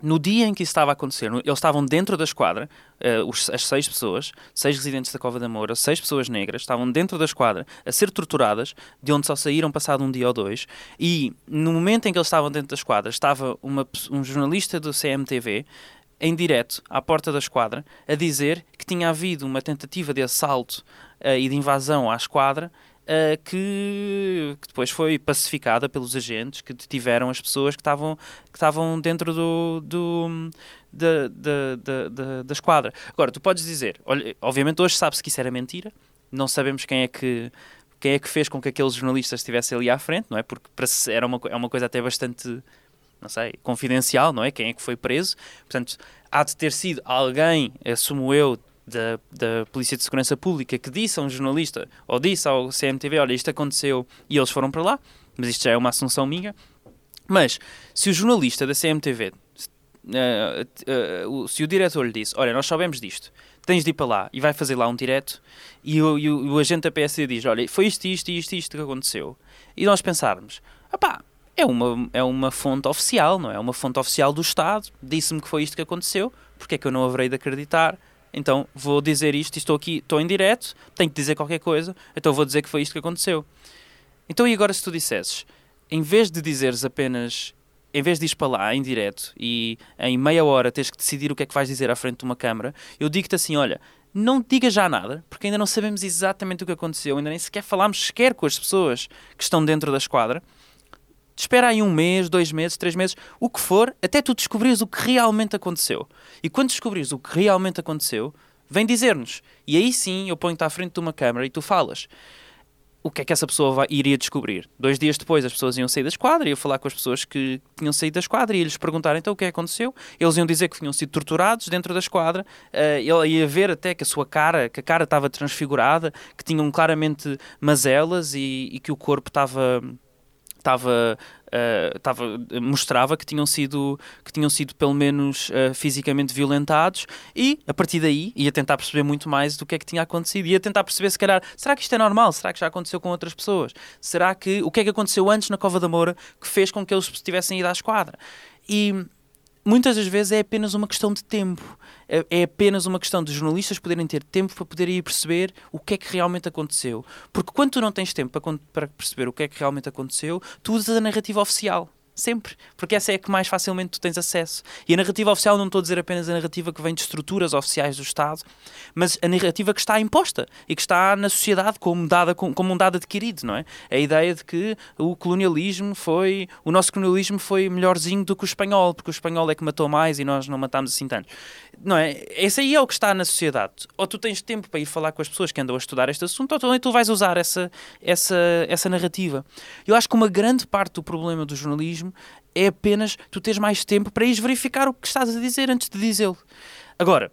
no dia em que isso estava a acontecer, eles estavam dentro da esquadra, uh, os, as seis pessoas, seis residentes da Cova da Moura, seis pessoas negras, estavam dentro da esquadra a ser torturadas, de onde só saíram passado um dia ou dois, e no momento em que eles estavam dentro da esquadra, estava uma, um jornalista do CMTV em direto à porta da esquadra a dizer que tinha havido uma tentativa de assalto uh, e de invasão à esquadra uh, que, que, depois foi pacificada pelos agentes que detiveram as pessoas que estavam, que estavam dentro do, do da, da, da, da, esquadra. Agora, tu podes dizer, olha, obviamente hoje sabe-se que isso era mentira, não sabemos quem é que quem é que fez com que aqueles jornalistas estivessem ali à frente, não é? Porque para era uma, é uma coisa até bastante, não sei, confidencial, não é? Quem é que foi preso. Portanto, há de ter sido alguém, assumo eu, da, da Polícia de Segurança Pública que disse a um jornalista ou disse ao CMTV: Olha, isto aconteceu e eles foram para lá, mas isto já é uma assunção minha. Mas se o jornalista da CMTV, uh, uh, uh, se o diretor lhe disse: Olha, nós sabemos disto, tens de ir para lá e vai fazer lá um direto e o, e o, o agente da PSD diz, olha, foi isto, isto, isto, isto que aconteceu. E nós pensarmos, pá, é uma, é uma fonte oficial, não é? É uma fonte oficial do Estado, disse-me que foi isto que aconteceu, porque é que eu não haverei de acreditar? Então vou dizer isto, estou aqui, estou em direto, tenho que dizer qualquer coisa, então vou dizer que foi isto que aconteceu. Então e agora se tu dissesses, em vez de dizeres apenas, em vez de ir para lá em direto e em meia hora tens que decidir o que é que vais dizer à frente de uma câmara, eu digo-te assim, olha, não diga já nada, porque ainda não sabemos exatamente o que aconteceu, ainda nem sequer falámos sequer com as pessoas que estão dentro da esquadra, espera aí um mês, dois meses, três meses, o que for, até tu descobrires o que realmente aconteceu. E quando descobrires o que realmente aconteceu, vem dizer-nos. E aí sim eu ponho-te à frente de uma câmara e tu falas. O que é que essa pessoa vai, iria descobrir? Dois dias depois as pessoas iam sair da esquadra, ia falar com as pessoas que tinham saído da esquadra e lhes perguntar então o que é que aconteceu. Eles iam dizer que tinham sido torturados dentro da esquadra. Uh, ele ia ver até que a sua cara, que a cara estava transfigurada, que tinham claramente mazelas e, e que o corpo estava estava uh, tava, mostrava que tinham sido que tinham sido pelo menos uh, fisicamente violentados e a partir daí ia tentar perceber muito mais do que é que tinha acontecido. Ia tentar perceber se calhar será que isto é normal? Será que já aconteceu com outras pessoas? Será que o que é que aconteceu antes na Cova da Moura que fez com que eles tivessem ido à esquadra? E muitas das vezes é apenas uma questão de tempo. É, é apenas uma questão de jornalistas poderem ter tempo para poderem ir perceber o que é que realmente aconteceu. Porque quando tu não tens tempo para, para perceber o que é que realmente aconteceu, tu usas a narrativa oficial. Sempre. Porque essa é a que mais facilmente tu tens acesso. E a narrativa oficial não estou a dizer apenas a narrativa que vem de estruturas oficiais do Estado, mas a narrativa que está imposta e que está na sociedade como, dada, como um dado adquirido, não é? A ideia de que o colonialismo foi. O nosso colonialismo foi melhorzinho do que o espanhol, porque o espanhol é que matou mais e nós não matámos assim tanto. Não é? Esse aí é o que está na sociedade. Ou tu tens tempo para ir falar com as pessoas que andam a estudar este assunto, ou também tu vais usar essa, essa, essa narrativa. Eu acho que uma grande parte do problema do jornalismo é apenas tu teres mais tempo para ires verificar o que estás a dizer antes de dizê-lo. Agora,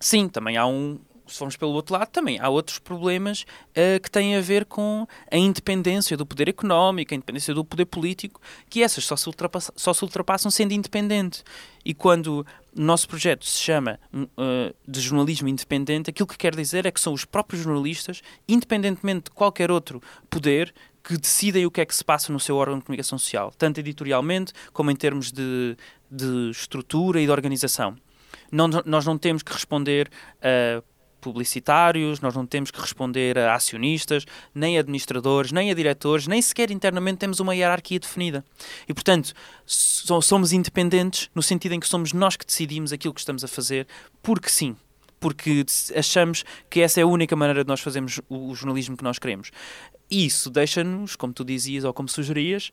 sim, também há um. Se formos pelo outro lado, também há outros problemas uh, que têm a ver com a independência do poder económico, a independência do poder político, que essas só se, ultrapassam, só se ultrapassam sendo independente. E quando o nosso projeto se chama uh, de jornalismo independente, aquilo que quer dizer é que são os próprios jornalistas, independentemente de qualquer outro poder, que decidem o que é que se passa no seu órgão de comunicação social, tanto editorialmente como em termos de, de estrutura e de organização. Não, nós não temos que responder a publicitários, nós não temos que responder a acionistas, nem a administradores, nem a diretores, nem sequer internamente temos uma hierarquia definida. E, portanto, somos independentes no sentido em que somos nós que decidimos aquilo que estamos a fazer, porque sim porque achamos que essa é a única maneira de nós fazermos o jornalismo que nós queremos. Isso deixa-nos, como tu dizias ou como sugerias,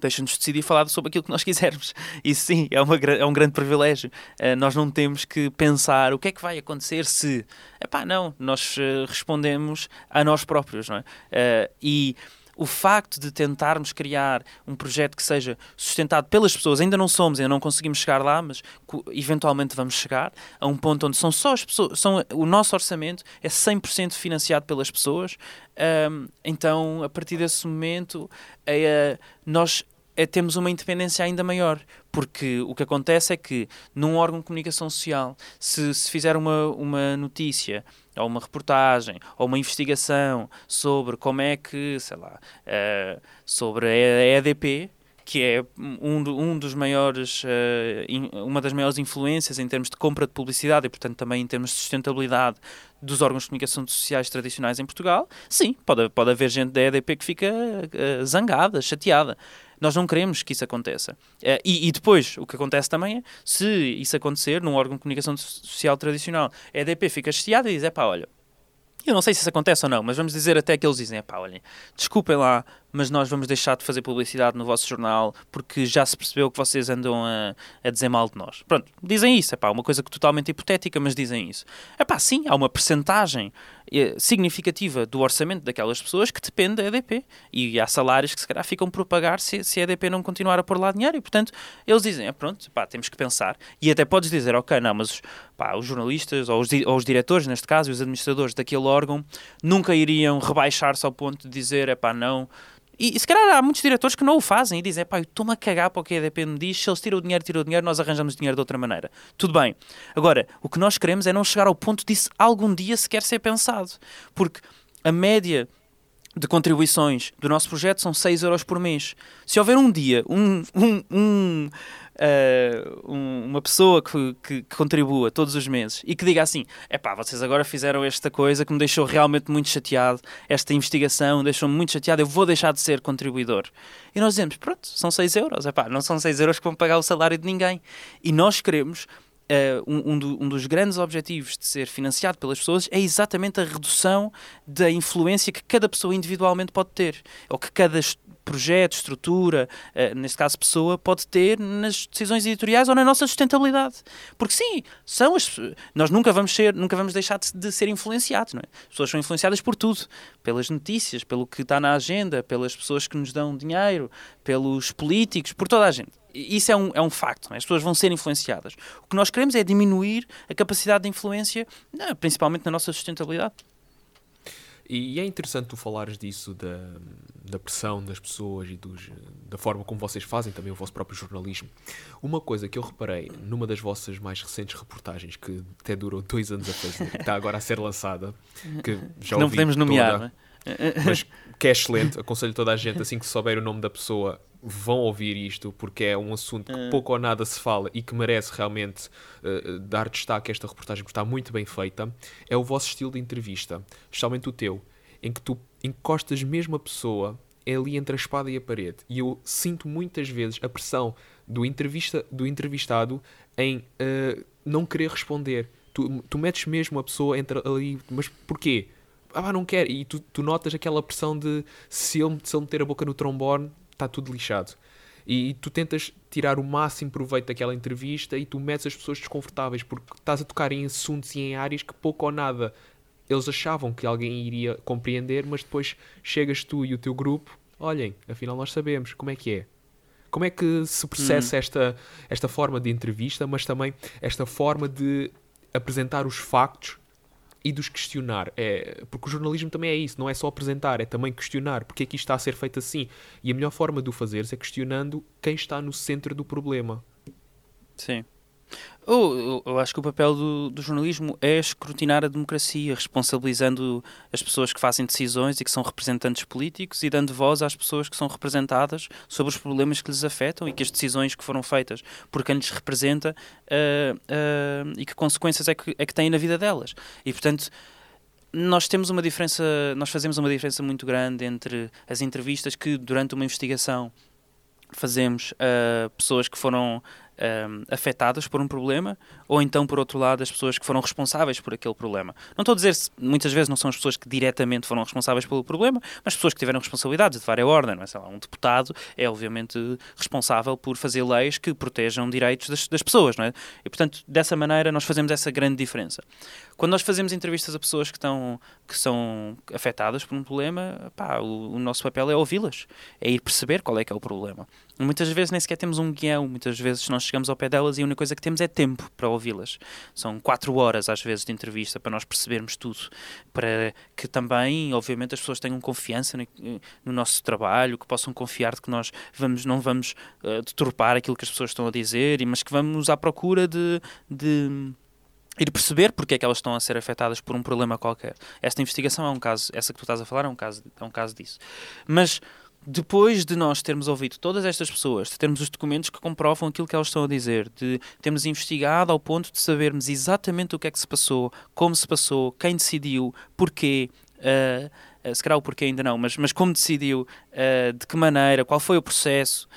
deixa-nos decidir falar sobre aquilo que nós quisermos. Isso sim, é, uma, é um grande privilégio. Uh, nós não temos que pensar o que é que vai acontecer se. Epá, não, nós uh, respondemos a nós próprios, não é? Uh, e o facto de tentarmos criar um projeto que seja sustentado pelas pessoas, ainda não somos, ainda não conseguimos chegar lá, mas eventualmente vamos chegar a um ponto onde são só as pessoas, são, o nosso orçamento é 100% financiado pelas pessoas. Um, então, a partir desse momento, é, nós é, temos uma independência ainda maior, porque o que acontece é que num órgão de comunicação social, se, se fizer uma, uma notícia ou uma reportagem, ou uma investigação sobre como é que, sei lá, uh, sobre a EDP, que é um, um dos maiores, uh, in, uma das maiores influências em termos de compra de publicidade e, portanto, também em termos de sustentabilidade dos órgãos de comunicação sociais tradicionais em Portugal, sim, pode, pode haver gente da EDP que fica uh, zangada, chateada. Nós não queremos que isso aconteça. Uh, e, e, depois, o que acontece também é, se isso acontecer num órgão de comunicação social tradicional, a EDP fica chateada e diz, é pá, olha, eu não sei se isso acontece ou não, mas vamos dizer até que eles dizem, pá, olhem, desculpem lá, mas nós vamos deixar de fazer publicidade no vosso jornal porque já se percebeu que vocês andam a, a dizer mal de nós. Pronto, dizem isso, é pá, uma coisa totalmente hipotética, mas dizem isso. É pá, sim, há uma percentagem eh, significativa do orçamento daquelas pessoas que depende da EDP. E há salários que se calhar ficam por pagar se, se a EDP não continuar a pôr lá dinheiro. E portanto, eles dizem, é pronto, pá, temos que pensar. E até podes dizer, ok, não, mas pá, os jornalistas, ou os, ou os diretores, neste caso, e os administradores daquele órgão, nunca iriam rebaixar-se ao ponto de dizer, é pá, não E, e se calhar há muitos diretores que não o fazem e dizem, pá, eu estou-me a cagar para o que a EDP me diz, se eles tiram o dinheiro, tiram o dinheiro, nós arranjamos dinheiro de outra maneira. Tudo bem. Agora, o que nós queremos é não chegar ao ponto disso algum dia sequer ser pensado. Porque a média de contribuições do nosso projeto são 6 euros por mês. Se houver um dia um, um, um, uh, uma pessoa que, que, que, contribua todos os meses e que diga assim: é pá, vocês agora fizeram esta coisa que me deixou realmente muito chateado, esta investigação deixou-me muito chateado, eu vou deixar de ser contribuidor. E nós dizemos: pronto, são 6 euros, é pá, não são 6 euros que vão pagar o salário de ninguém. E nós queremos Uh, um, um, do, um, dos grandes objetivos de ser financiado pelas pessoas é exatamente a redução da influência que cada pessoa individualmente pode ter, ou que cada projeto, estrutura, uh, neste caso pessoa, pode ter nas decisões editoriais ou na nossa sustentabilidade. Porque sim, são as, nós nunca vamos ser, nunca vamos deixar de, de ser influenciados, não é? As pessoas são influenciadas por tudo, pelas notícias, pelo que está na agenda, pelas pessoas que nos dão dinheiro, pelos políticos, por toda a gente isso é um, é um facto, é? as pessoas vão ser influenciadas. O que nós queremos é diminuir a capacidade de influência, principalmente na nossa sustentabilidade. E é interessante tu falares disso, da, da pressão das pessoas e dos, da forma como vocês fazem também o vosso próprio jornalismo. Uma coisa que eu reparei numa das vossas mais recentes reportagens, que até durou dois anos a fazer, que está agora a ser lançada, que já Não podemos nomear, toda? Mas que é excelente, aconselho toda a gente, assim que souber o nome da pessoa, vão ouvir isto porque é um assunto que é. pouco ou nada se fala e que merece realmente uh, dar destaque a esta reportagem porque está muito bem feita, é o vosso estilo de entrevista, especialmente o teu, em que tu encostas mesmo a pessoa ali entre a espada e a parede. E eu sinto muitas vezes a pressão do, entrevista, do entrevistado em uh, não querer responder. Tu, tu metes mesmo a pessoa entre ali, mas porquê? Ah, não quer. E tu, tu notas aquela pressão de se ele, se ele meter a boca no trombone, está tudo lixado. E, e, tu tentas tirar o máximo proveito daquela entrevista e tu metes as pessoas desconfortáveis porque estás a tocar em assuntos e em áreas que pouco ou nada eles achavam que alguém iria compreender, mas depois chegas tu e o teu grupo, olhem, afinal nós sabemos como é que é. Como é que se processa hum. esta, esta forma de entrevista, mas também esta forma de apresentar os factos e dos questionar. É, porque o jornalismo também é isso, não é só apresentar, é também questionar porque é que isto está a ser feito assim. E a melhor forma de o fazer é questionando quem está no centro do problema. Sim. Eu, eu, acho que o papel do, do, jornalismo é escrutinar a democracia, responsabilizando as pessoas que fazem decisões e que são representantes políticos e dando voz às pessoas que são representadas sobre os problemas que lhes afetam e que as decisões que foram feitas por quem lhes representa uh, uh, e que consequências é que, é que têm na vida delas. E, portanto, nós temos uma diferença, nós fazemos uma diferença muito grande entre as entrevistas que durante uma investigação fazemos a uh, pessoas que foram um, afetadas por um problema, ou então, por outro lado, as pessoas que foram responsáveis por aquele problema. Não estou a dizer se muitas vezes não são as pessoas que diretamente foram responsáveis pelo problema, mas pessoas que tiveram responsabilidades de várias ordens. Não é? Sei lá, um deputado é obviamente responsável por fazer leis que protejam direitos das, das pessoas, não é? E portanto, dessa maneira, nós fazemos essa grande diferença. Quando nós fazemos entrevistas a pessoas que, estão, que são afetadas por um problema, pá, o, o nosso papel é ouvi-las, é ir perceber qual é que é o problema. Muitas vezes nem sequer temos um guião, muitas vezes nós chegamos ao pé delas e a única coisa que temos é tempo para ouvi-las. São quatro horas, às vezes, de entrevista para nós percebermos tudo, para que também, obviamente, as pessoas tenham confiança no, no nosso trabalho, que possam confiar de que nós vamos, não vamos uh, deturpar aquilo que as pessoas estão a dizer, mas que vamos à procura de, de ir perceber porque é que elas estão a ser afetadas por um problema qualquer. Esta investigação é um caso, essa que tu estás a falar é um caso, é um caso disso. Mas depois de nós termos ouvido todas estas pessoas, de termos os documentos que comprovam aquilo que elas estão a dizer, de termos investigado ao ponto de sabermos exatamente o que é que se passou, como se passou, quem decidiu, porquê, uh, uh, se calhar o porquê ainda não, mas, mas como decidiu, uh, de que maneira, qual foi o processo.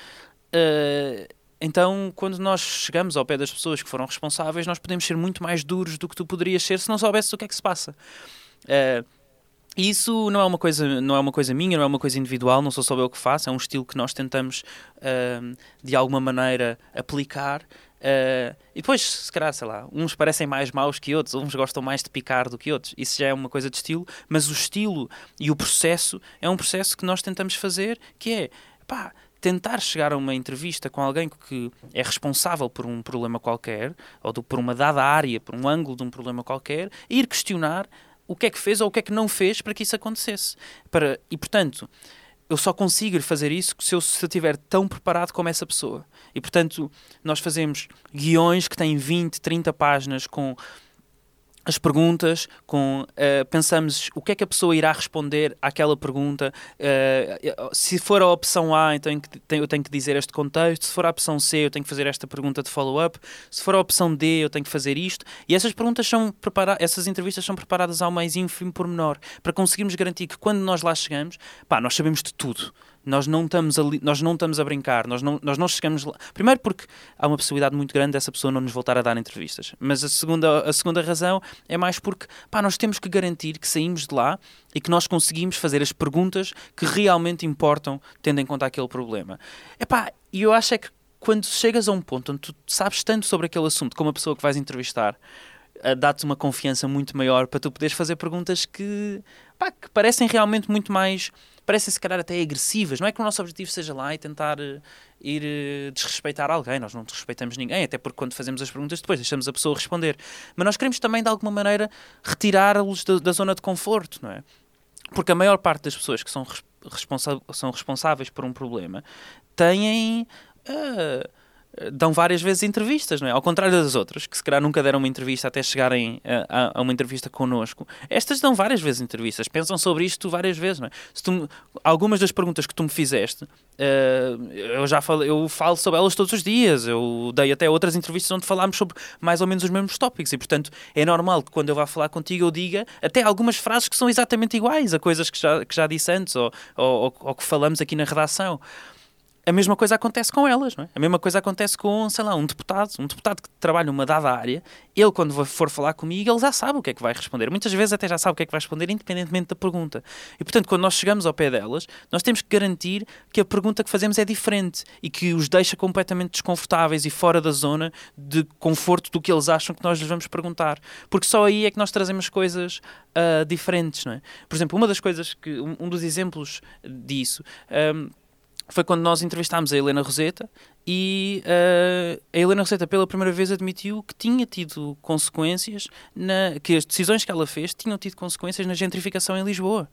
então, quando nós chegamos ao pé das pessoas que foram responsáveis, nós podemos ser muito mais duros do que tu poderias ser se não soubesses o que é que se passa. Uh, isso não é uma coisa não é uma coisa minha não é uma coisa individual não sou só eu que faço é um estilo que nós tentamos uh, de alguma maneira aplicar uh, e depois se calhar sei lá uns parecem mais maus que outros uns gostam mais de picar do que outros. Isso já é uma coisa de estilo mas o estilo e o processo é um processo que nós tentamos fazer que é pá tentar chegar a uma entrevista com alguém que é responsável por um problema qualquer, ou por uma dada área, por um ângulo de um problema qualquer, e ir questionar o que é que fez ou o que é que não fez para que isso acontecesse. Para, e, portanto, eu só consigo fazer isso se eu, se eu estiver tão preparado como essa pessoa. E portanto, nós fazemos guiões que têm 20, 30 páginas com as perguntas, com uh, pensamos o que é que a pessoa irá responder àquela pergunta. Uh, se for a opção A, então eu tenho que dizer este contexto. Se for a opção C, eu tenho que fazer esta pergunta de follow-up. Se for a opção D, eu tenho que fazer isto. E essas perguntas são preparadas, essas entrevistas são preparadas ao mais ínfimo pormenor, para conseguirmos garantir que quando nós lá chegamos, pá, nós sabemos de tudo. Nós não estamos a, nós não estamos a brincar, nós não, nós não chegamos lá. Primeiro porque há uma possibilidade muito grande dessa pessoa não nos voltar a dar entrevistas. Mas a segunda, a segunda razão é mais porque pá, nós temos que garantir que saímos de lá e que nós conseguimos fazer as perguntas que realmente importam, tendo em conta aquele problema. E eu acho é que quando chegas a um ponto onde tu sabes tanto sobre aquele assunto como a pessoa que vais entrevistar, dá-te uma confiança muito maior para tu poderes fazer perguntas que, pá, que parecem realmente muito mais parecem se calhar até agressivas. Não é que o nosso objetivo seja lá e tentar uh, ir uh, desrespeitar alguém. Nós não desrespeitamos ninguém, até porque quando fazemos as perguntas depois deixamos a pessoa responder. Mas nós queremos também, de alguma maneira, retirá-los da, da, zona de conforto, não é? Porque a maior parte das pessoas que são, responsa são responsáveis por um problema têm. Uh, dão várias vezes entrevistas, não é? Ao contrário das outras, que se calhar nunca deram uma entrevista até chegarem a, a uma entrevista connosco. Estas dão várias vezes entrevistas, pensam sobre isto várias vezes, não é? Tu, algumas das perguntas que tu me fizeste, uh, eu já falo, eu falo sobre elas todos os dias, eu dei até outras entrevistas onde falámos sobre mais ou menos os mesmos tópicos e, portanto, é normal que quando eu vá falar contigo eu diga até algumas frases que são exatamente iguais a coisas que já, que já disse antes ou, ou, ou que falamos aqui na redação a mesma coisa acontece com elas, não é? A mesma coisa acontece com, sei lá, um deputado, um deputado que trabalha numa dada área, ele quando for falar comigo, ele já sabe o que é que vai responder. Muitas vezes até já sabe o que é que vai responder, independentemente da pergunta. E portanto, quando nós chegamos ao pé delas, nós temos que garantir que a pergunta que fazemos é diferente e que os deixa completamente desconfortáveis e fora da zona de conforto do que eles acham que nós lhes vamos perguntar. Porque só aí é que nós trazemos coisas uh, diferentes, não é? Por exemplo, uma das coisas que, um, dos exemplos disso, um, foi quando nós entrevistámos a Helena Roseta e uh, a Helena Roseta pela primeira vez admitiu que tinha tido consequências, na, que as decisões que ela fez tinham tido consequências na gentrificação em Lisboa.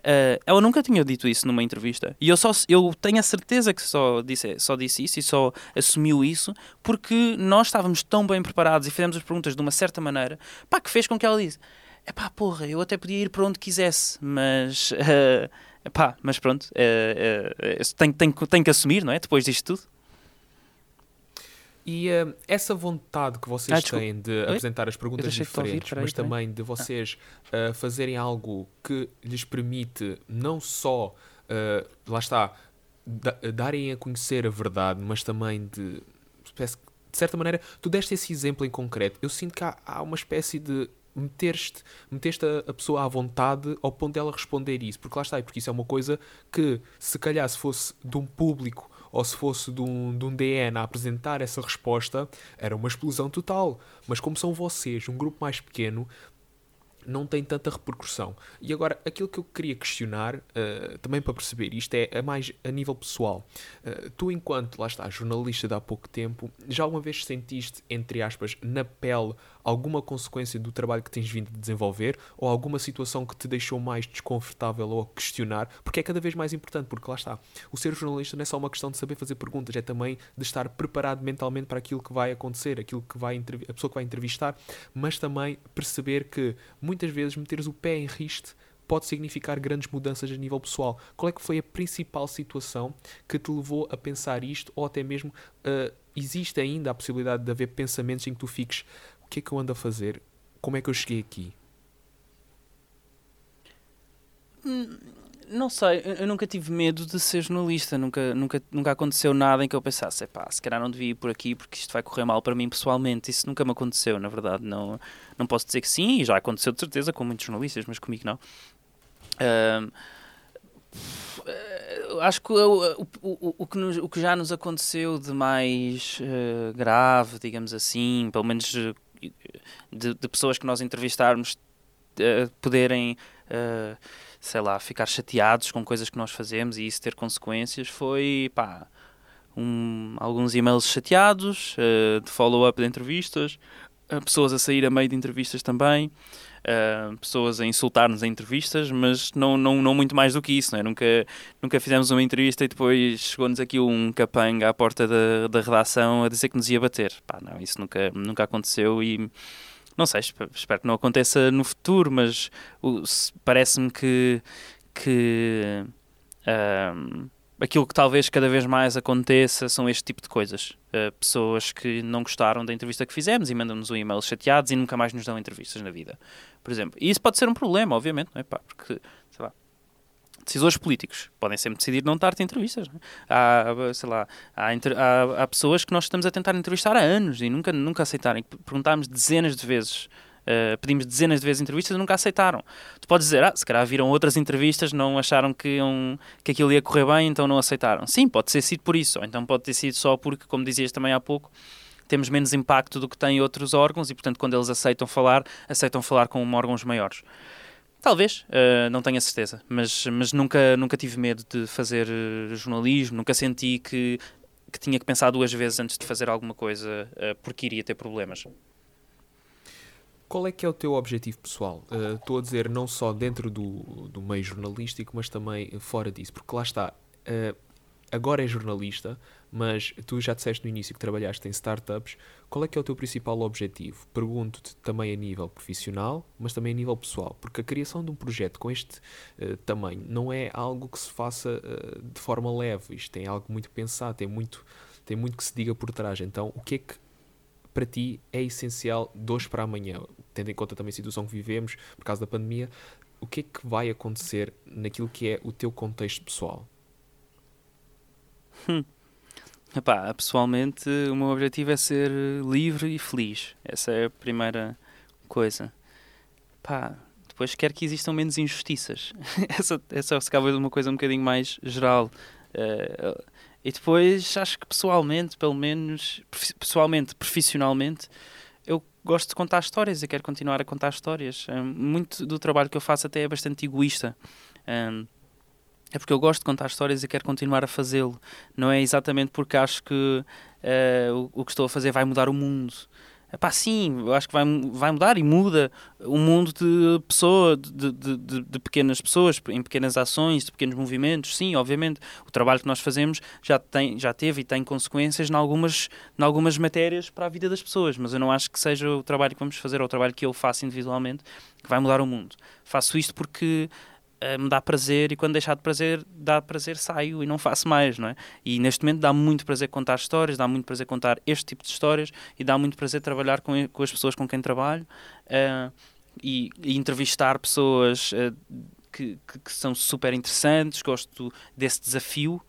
Uh, ela nunca tinha dito isso numa entrevista. E eu, só, eu tenho a certeza que só disse, só disse isso e só assumiu isso porque nós estávamos tão bem preparados e fizemos as perguntas de uma certa maneira pá, que fez com que ela disse: é pá, porra, eu até podia ir para onde quisesse, mas. Uh, Epá, mas pronto, é, é, é, tem, tem, tem que assumir, não é? Depois disto tudo. E uh, essa vontade que vocês ah, têm de Oi? apresentar as perguntas diferentes, ouvir, mas também de vocês uh, fazerem algo que lhes permite não só, uh, lá está, da, darem a conhecer a verdade, mas também de, de certa maneira, tu deste esse exemplo em concreto. Eu sinto que há, há uma espécie de meteste, meteste a, a, pessoa à vontade ao ponto dela responder isso, porque lá está, porque isso é uma coisa que se calhar se fosse de um público ou se fosse de um, de um DN a apresentar essa resposta, era uma explosão total. Mas como são vocês, um grupo mais pequeno, não tem tanta repercussão. E agora, aquilo que eu queria questionar, uh, também para perceber isto, é, é mais a nível pessoal. Uh, tu, enquanto, lá está, jornalista de há pouco tempo, já alguma vez sentiste, entre aspas, na pele alguma consequência do trabalho que tens vindo a desenvolver ou alguma situação que te deixou mais desconfortável ou a questionar? Porque é cada vez mais importante, porque lá está, o ser jornalista não é só uma questão de saber fazer perguntas, é também de estar preparado mentalmente para aquilo que vai acontecer, aquilo que vai a pessoa que vai entrevistar, mas também perceber que muitas vezes meteres o pé em riste pode significar grandes mudanças a nível pessoal. Qual é que foi a principal situação que te levou a pensar isto ou até mesmo uh, existe ainda a possibilidade de haver pensamentos em que tu fiques que é que eu ando a fazer? Como é que eu cheguei aqui? Hum, não sei, eu nunca tive medo de ser jornalista, nunca, nunca, nunca aconteceu nada em que eu pensasse, pá, se calhar não devia ir por aqui porque isto vai correr mal para mim pessoalmente. Isso nunca me aconteceu, na verdade. Não, não posso dizer que sim, e já aconteceu de certeza com muitos jornalistas, mas comigo não. Uh, acho que o, o, o, que nos, o que já nos aconteceu de mais uh, grave, digamos assim, pelo menos de, de pessoas que nós entrevistarmos uh, poderem, uh, sei lá, ficar chateados com coisas que nós fazemos e isso ter consequências foi, pá, um, alguns e-mails chateados, uh, de follow-up de entrevistas, pessoas a sair a meio de entrevistas também. Uh, pessoas a insultar-nos em entrevistas, mas não, não, não muito mais do que isso, não é? Nunca, nunca fizemos uma entrevista e depois chegou-nos aqui um capanga à porta da, da redação a dizer que nos ia bater. Pá, não, isso nunca, nunca aconteceu e não sei, espero que não aconteça no futuro, mas parece-me que, que um, aquilo que talvez cada vez mais aconteça são este tipo de coisas. Uh, pessoas que não gostaram da entrevista que fizemos e mandam-nos um e-mail chateados e nunca mais nos dão entrevistas na vida, por exemplo. E isso pode ser um problema, obviamente, não é? Pá, porque, sei lá, decisores políticos podem sempre decidir não dar-te entrevistas. É? Há, sei lá, há, há, há, pessoas que nós estamos a tentar entrevistar há anos e nunca, nunca aceitarem. Perguntámos dezenas de vezes Uh, pedimos dezenas de vezes entrevistas e nunca aceitaram. Tu podes dizer, ah, se calhar viram outras entrevistas, não acharam que, um, que aquilo ia correr bem, então não aceitaram. Sim, pode ter sido por isso, ou então pode ter sido só porque, como dizias também há pouco, temos menos impacto do que têm outros órgãos e, portanto, quando eles aceitam falar, aceitam falar com órgãos maiores. Talvez, uh, não tenho a certeza, mas, mas nunca, nunca tive medo de fazer uh, jornalismo, nunca senti que, que tinha que pensar duas vezes antes de fazer alguma coisa uh, porque iria ter problemas. Qual é que é o teu objetivo pessoal? Estou a dizer não só dentro do, do meio jornalístico, mas também fora disso, porque lá está, agora é jornalista, mas tu já disseste no início que trabalhaste em startups. Qual é que é o teu principal objetivo? Pergunto-te também a nível profissional, mas também a nível pessoal, porque a criação de um projeto com este uh, tamanho não é algo que se faça uh, de forma leve. Isto tem algo muito pensado, tem muito, tem muito que se diga por trás. Então, o que é que para ti é essencial de hoje para amanhã, tendo em conta também a situação que vivemos por causa da pandemia, o que é que vai acontecer naquilo que é o teu contexto pessoal? Hum. Epá, pessoalmente, o meu objetivo é ser livre e feliz. Essa é a primeira coisa. Epá, depois quero que existam menos injustiças. essa, essa se calhar uma coisa um bocadinho mais geral. Uh, e depois, acho que pessoalmente, pelo menos, pessoalmente, profissionalmente, eu gosto de contar histórias e quero continuar a contar histórias. Uh, muito do trabalho que eu faço até é bastante egoísta. Um, é porque eu gosto de contar histórias e quero continuar a fazê-lo. Não é exatamente porque acho que uh, o, o, que estou a fazer vai mudar o mundo. Epá, sim, eu acho que vai, vai mudar e muda o mundo de pessoa, de, de, de, de, pequenas pessoas, em pequenas ações, de pequenos movimentos. Sim, obviamente, o trabalho que nós fazemos já, tem, já teve e tem consequências em algumas, em algumas matérias para a vida das pessoas, mas eu não acho que seja o trabalho que vamos fazer ou o trabalho que eu faço individualmente que vai mudar o mundo. Faço isto porque me dá prazer e quando deixar de prazer, dá prazer, saio e não faço mais, não é? E neste momento dá muito prazer contar histórias, dá muito prazer contar este tipo de histórias e dá muito prazer trabalhar com, com as pessoas com quem trabalho uh, e, e, entrevistar pessoas uh, que, que, que são super interessantes, gosto desse desafio.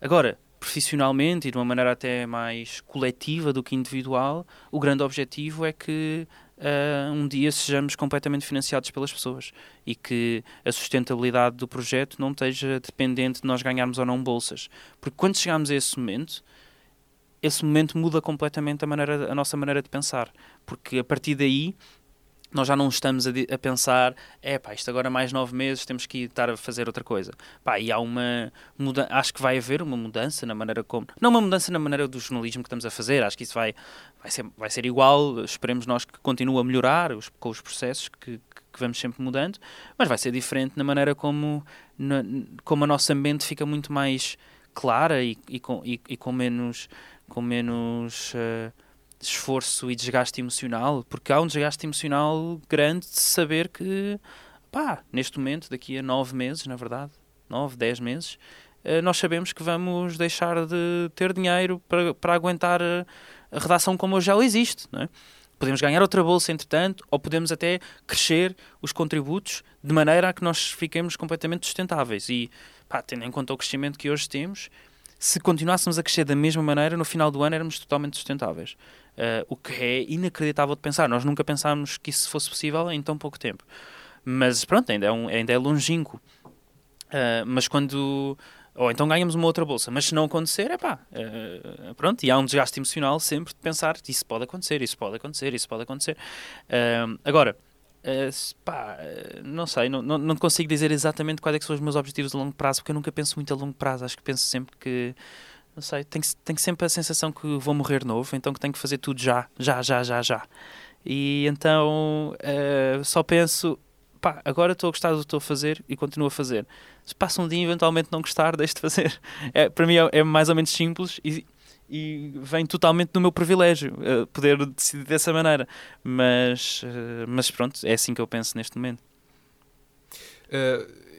Agora, profissionalmente e de uma maneira até mais coletiva do que individual, o grande objetivo é que uh, um dia sejamos completamente financiados pelas pessoas e que a sustentabilidade do projeto não esteja dependente de nós ganharmos ou não bolsas. Porque quando chegamos a esse momento, esse momento muda completamente a, maneira, a nossa maneira de pensar. Porque a partir daí nós já não estamos a, a, pensar, é pá, isto agora mais nove meses temos que estar a fazer outra coisa. Pá, e há uma mudança, acho que vai haver uma mudança na maneira como, não uma mudança na maneira do jornalismo que estamos a fazer, acho que isso vai, vai, ser, vai ser igual, esperemos nós que continue a melhorar os, com os processos que, que vamos sempre mudando, mas vai ser diferente na maneira como, na, como a nossa mente fica muito mais clara e, e, com, e, e com menos, com menos uh, esforço e desgaste emocional, porque há um desgaste emocional grande de saber que, pá, neste momento, daqui a nove meses, na verdade, nove, dez meses, eh, nós sabemos que vamos deixar de ter dinheiro para, para aguentar a, redação como hoje já existe, não é? Podemos ganhar outra bolsa, entretanto, ou podemos até crescer os contributos de maneira a que nós fiquemos completamente sustentáveis. E, pá, tendo em conta o crescimento que hoje temos, se continuássemos a crescer da mesma maneira, no final do ano éramos totalmente sustentáveis. Uh, o que é inacreditável de pensar. Nós nunca pensámos que isso fosse possível em tão pouco tempo. Mas pronto, ainda é, um, ainda é longínquo. Uh, mas quando. Ou então ganhamos uma outra bolsa. Mas se não acontecer, é pá. Uh, pronto, e há um desgaste emocional sempre de pensar isso pode acontecer, isso pode acontecer, isso pode acontecer. agora. Pá, não sei, não, não, não consigo dizer exatamente quais é são os meus objetivos de longo prazo, porque eu nunca penso muito a longo prazo. Acho que penso sempre que não sei, tenho, tenho sempre a sensação que vou morrer novo, então que tenho que fazer tudo já, já, já, já, já. E então uh, só penso, pá, agora estou a gostar do que estou a fazer e continuo a fazer. Se passa um dia eventualmente não gostar, deixo de fazer. É, para mim é, é, mais ou menos simples e, e vem totalmente do meu privilégio uh, poder decidir dessa maneira. Mas, uh, mas pronto, é assim que eu penso neste momento.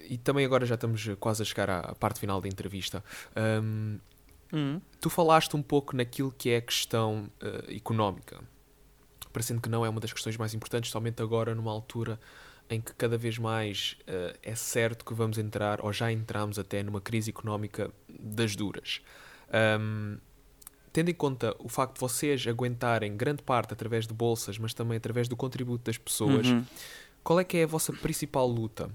E também agora já estamos quase a chegar à parte final da entrevista. Um, uhum. Tu falaste um pouco naquilo que é a questão económica parecendo que não é uma das questões mais importantes, somente agora numa altura em que cada vez mais uh, é certo que vamos entrar, ou já entramos até numa crise económica das duras. Um, tendo em conta o facto de vocês aguentarem grande parte através de bolsas, mas também através do contributo das pessoas, uhum. qual é que é a vossa principal luta?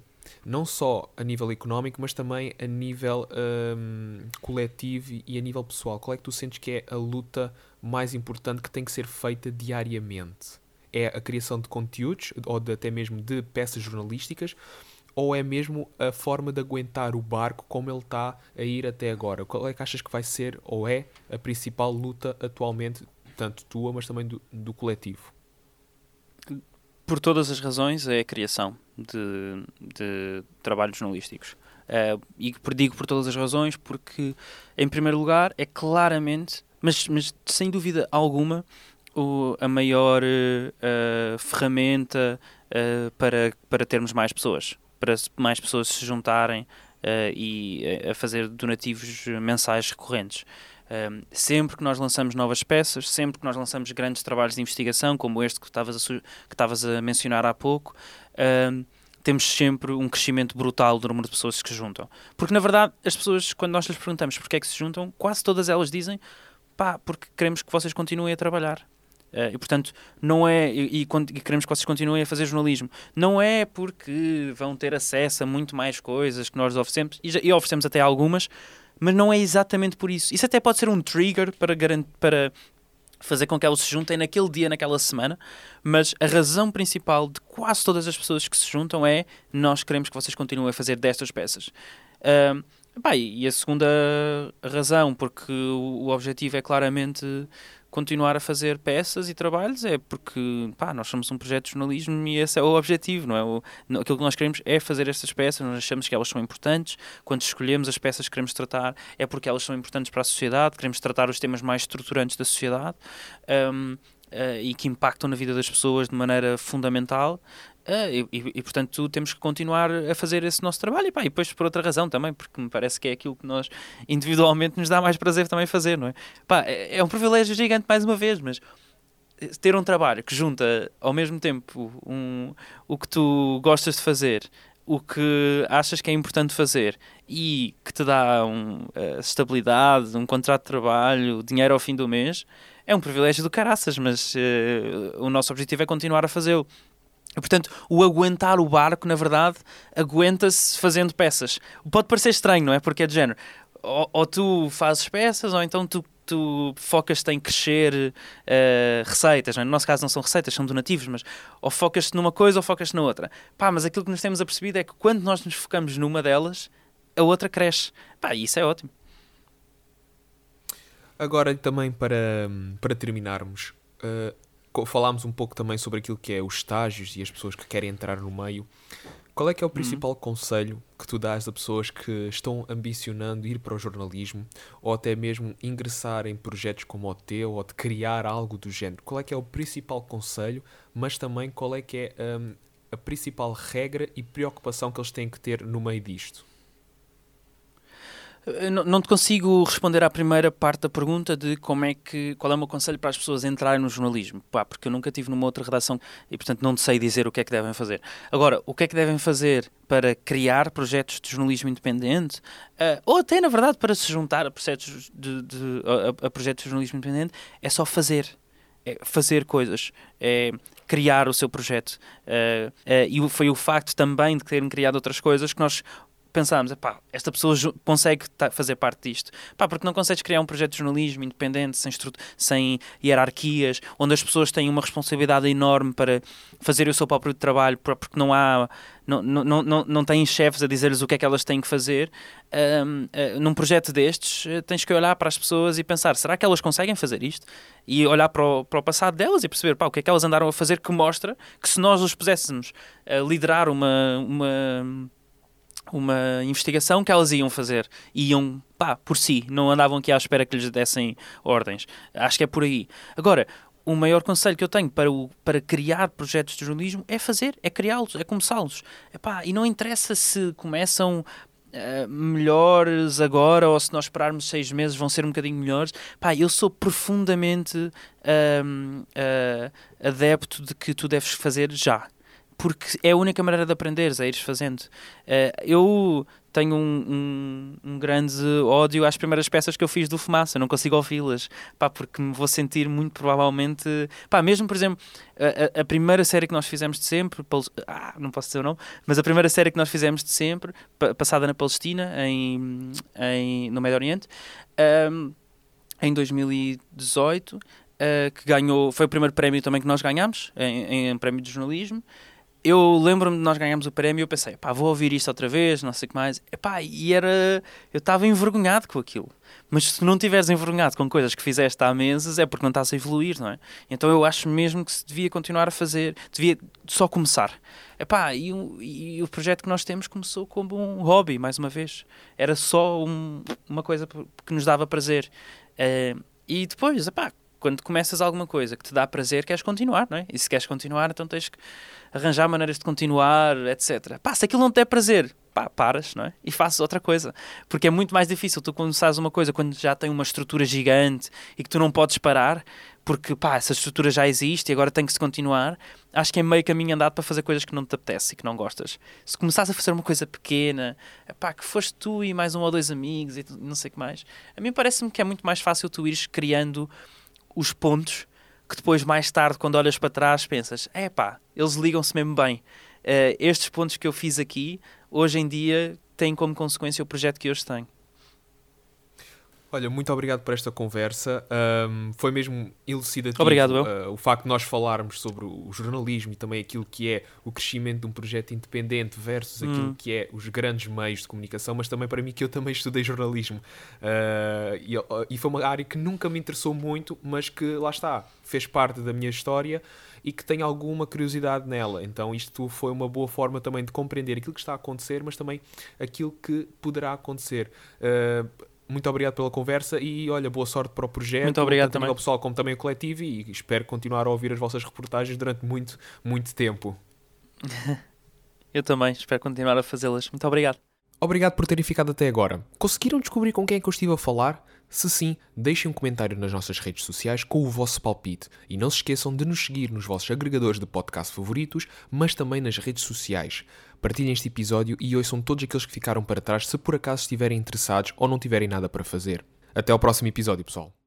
Não só a nível económico, mas também a nível um, coletivo e a nível pessoal. Qual é que tu sentes que é a luta mais importante que tem que ser feita diariamente? É a criação de conteúdos ou de, até mesmo de peças jornalísticas? Ou é mesmo a forma de aguentar o barco como ele está a ir até agora? Qual é que achas que vai ser ou é a principal luta atualmente, tanto tua, mas também do, do coletivo? Por todas as razões, é a criação de, de trabalhos jornalísticos. Uh, e digo por todas as razões, porque, em primeiro lugar, é claramente mas, mas sem dúvida alguma, o, a maior uh, ferramenta uh, para, para termos mais pessoas, para mais pessoas se juntarem e a fazer donativos mensais recorrentes. sempre que nós lançamos novas peças, sempre que nós lançamos grandes trabalhos de investigação, como este que estavas a, que estavas a mencionar há pouco, temos sempre um crescimento brutal do número de pessoas que se juntam. Porque, na verdade, as pessoas, quando nós lhes perguntamos porque é que se juntam, quase todas elas dizem pá, porque queremos que vocês continuem a trabalhar. Uh, e portanto, não é. E, e, e, queremos que vocês continuem a fazer jornalismo. Não é porque vão ter acesso a muito mais coisas que nós oferecemos, e, já, e oferecemos até algumas, mas não é exatamente por isso. Isso até pode ser um trigger para, para fazer com que elas se juntem naquele dia, naquela semana, mas a razão principal de quase todas as pessoas que se juntam é nós queremos que vocês continuem a fazer destas peças. Uh, e a segunda razão, porque o, objetivo é claramente continuar a fazer peças e trabalhos, é porque pá, nós somos um projeto de jornalismo e esse é o objetivo, não é? O, aquilo que nós queremos é fazer estas peças, nós achamos que elas são importantes. Quando escolhemos as peças que queremos tratar, é porque elas são importantes para a sociedade, queremos tratar os temas mais estruturantes da sociedade. Um, Uh, e que impactam na vida das pessoas de maneira fundamental Uh, e, e, e, portanto temos que continuar a fazer esse nosso trabalho e, pá, e depois por outra razão também, porque me parece que é aquilo que nós individualmente nos dá mais prazer também fazer, não é? Pá, é, é um privilégio gigante mais uma vez, mas ter um trabalho que junta ao mesmo tempo um, o que tu gostas de fazer, o que achas que é importante fazer e que te dá um, uh, estabilidade, um contrato de trabalho, dinheiro ao fim do mês, é um privilégio do caraças, mas uh, o nosso objetivo é continuar a fazê-lo. Portanto, o aguentar o barco, na verdade, aguenta-se fazendo peças. Pode parecer estranho, não é? Porque é de género. Ou, ou tu fazes peças, ou então tu, tu focas-te em crescer uh, receitas. É? No nosso caso não são receitas, são donativos, mas ou focas-te numa coisa ou focas-te na outra. Pá, mas aquilo que nos temos apercebido é que quando nós nos focamos numa delas, a outra cresce. Pá, isso é ótimo. Agora, também para, para terminarmos, uh, falámos um pouco também sobre aquilo que é os estágios e as pessoas que querem entrar no meio. Qual é que é o uhum. principal uhum. conselho que tu dás a pessoas que estão ambicionando ir para o jornalismo ou até mesmo ingressar em projetos como o teu ou de criar algo do género? Qual é que é o principal conselho, mas também qual é que é um, a principal regra e preocupação que eles têm que ter no meio disto? Não, não te consigo responder à primeira parte da pergunta de como é que, qual é o meu conselho para as pessoas entrarem no jornalismo, Pá, porque eu nunca tive numa outra redação e, portanto, não sei dizer o que é que devem fazer. Agora, o que é que devem fazer para criar projetos de jornalismo independente, uh, ou até, na verdade, para se juntar a projetos de, de a, a, projetos de jornalismo independente, é só fazer. É fazer coisas, é criar o seu projeto. Uh, uh, e foi o facto também de terem criado outras coisas que nós pensámos, pá, esta pessoa consegue fazer parte disto. Pá, porque não consegues criar um projeto de jornalismo independente, sem, sem hierarquias, onde as pessoas têm uma responsabilidade enorme para fazer o seu próprio trabalho, porque não há não, não, não, não têm chefes a dizer-lhes o que é que elas têm que fazer. Um, uh, eh, num projeto destes, uh, tens que olhar para as pessoas e pensar: será que elas conseguem fazer isto? E olhar para o, para o passado delas e perceber pá, o que é que elas andaram a fazer que mostra que se nós os puséssemos a liderar uma. uma uma investigação que elas iam fazer. Iam, pá, por si. Não andavam aqui à espera que lhes dessem ordens. Acho que é por aí. Agora, o maior conselho que eu tenho para, o, para criar projetos de jornalismo é fazer, é criá-los, é começá-los. E não interessa se começam Uh, melhores agora ou se nós esperarmos seis meses vão ser um bocadinho melhores. Pá, eu sou profundamente uh, adepto de que tu deves fazer já porque é a única maneira de aprenderes, é ires fazendo. Uh, eu tenho um, um, um, grande ódio às primeiras peças que eu fiz do Fumaça, não consigo ouvi-las, pá, porque me vou sentir muito provavelmente, pá, mesmo por exemplo, a, a primeira série que nós fizemos de sempre, ah, não posso dizer o nome, mas a primeira série que nós fizemos de sempre, passada na Palestina, em, em, no Médio Oriente, um, em 2018, uh, eh, que ganhou, foi o primeiro prémio também que nós ganhámos, em, em prémio de jornalismo, eu lembro-me de nós ganhamos o prémio e eu pensei, pá, vou ouvir isto outra vez, não sei o que mais. Epá, e era. Eu estava envergonhado com aquilo. Mas se não estiveres envergonhado com coisas que fizeste há meses, é porque não estás a evoluir, não é? Então eu acho mesmo que se devia continuar a fazer, devia só começar. Epá, e, e o projeto que nós temos começou como um hobby, mais uma vez. Era só um, uma coisa que nos dava prazer. Uh, e depois, epá, quando começas alguma coisa que te dá prazer, queres continuar, não é? E se queres continuar, então tens que arranjar maneiras de continuar, etc. Pá, se aquilo não te der prazer, pá, paras, não é? E fazes outra coisa. Porque é muito mais difícil tu começares uma coisa quando já tem uma estrutura gigante e que tu não podes parar, porque, pá, essa estrutura já existe e agora tem que se continuar. Acho que é meio caminho andado para fazer coisas que não te apetece e que não gostas. Se começares a fazer uma coisa pequena, pá, que foste tu e mais um ou dois amigos e não sei o que mais, a mim parece-me que é muito mais fácil tu ires criando os pontos que depois, mais tarde, quando olhas para trás, pensas: é pá, eles ligam-se mesmo bem. Uh, estes pontos que eu fiz aqui, hoje em dia, têm como consequência o projeto que hoje tenho. Olha, muito obrigado por esta conversa. Um, foi mesmo elucidativo obrigado, uh, o facto de nós falarmos sobre o jornalismo e também aquilo que é o crescimento de um projeto independente versus hum. aquilo que é os grandes meios de comunicação, mas também para mim que eu também estudei jornalismo. Uh, e, e foi uma área que nunca me interessou muito, mas que lá está, fez parte da minha história e que tenho alguma curiosidade nela. Então isto foi uma boa forma também de compreender aquilo que está a acontecer, mas também aquilo que poderá acontecer. Uh, muito obrigado pela conversa e olha, boa sorte para o projeto. Muito obrigado também ao pessoal como também o coletivo e espero continuar a ouvir as vossas reportagens durante muito, muito tempo. Eu também, espero continuar a fazê-las. Muito obrigado. Obrigado por terem ficado até agora. Conseguiram descobrir com quem é que eu estive a falar? Se sim, deixem um comentário nas nossas redes sociais com o vosso palpite e não se esqueçam de nos seguir nos vossos agregadores de podcast favoritos, mas também nas redes sociais. Partilhem este episódio e ouçam todos aqueles que ficaram para trás se por acaso estiverem interessados ou não tiverem nada para fazer. Até ao próximo episódio, pessoal.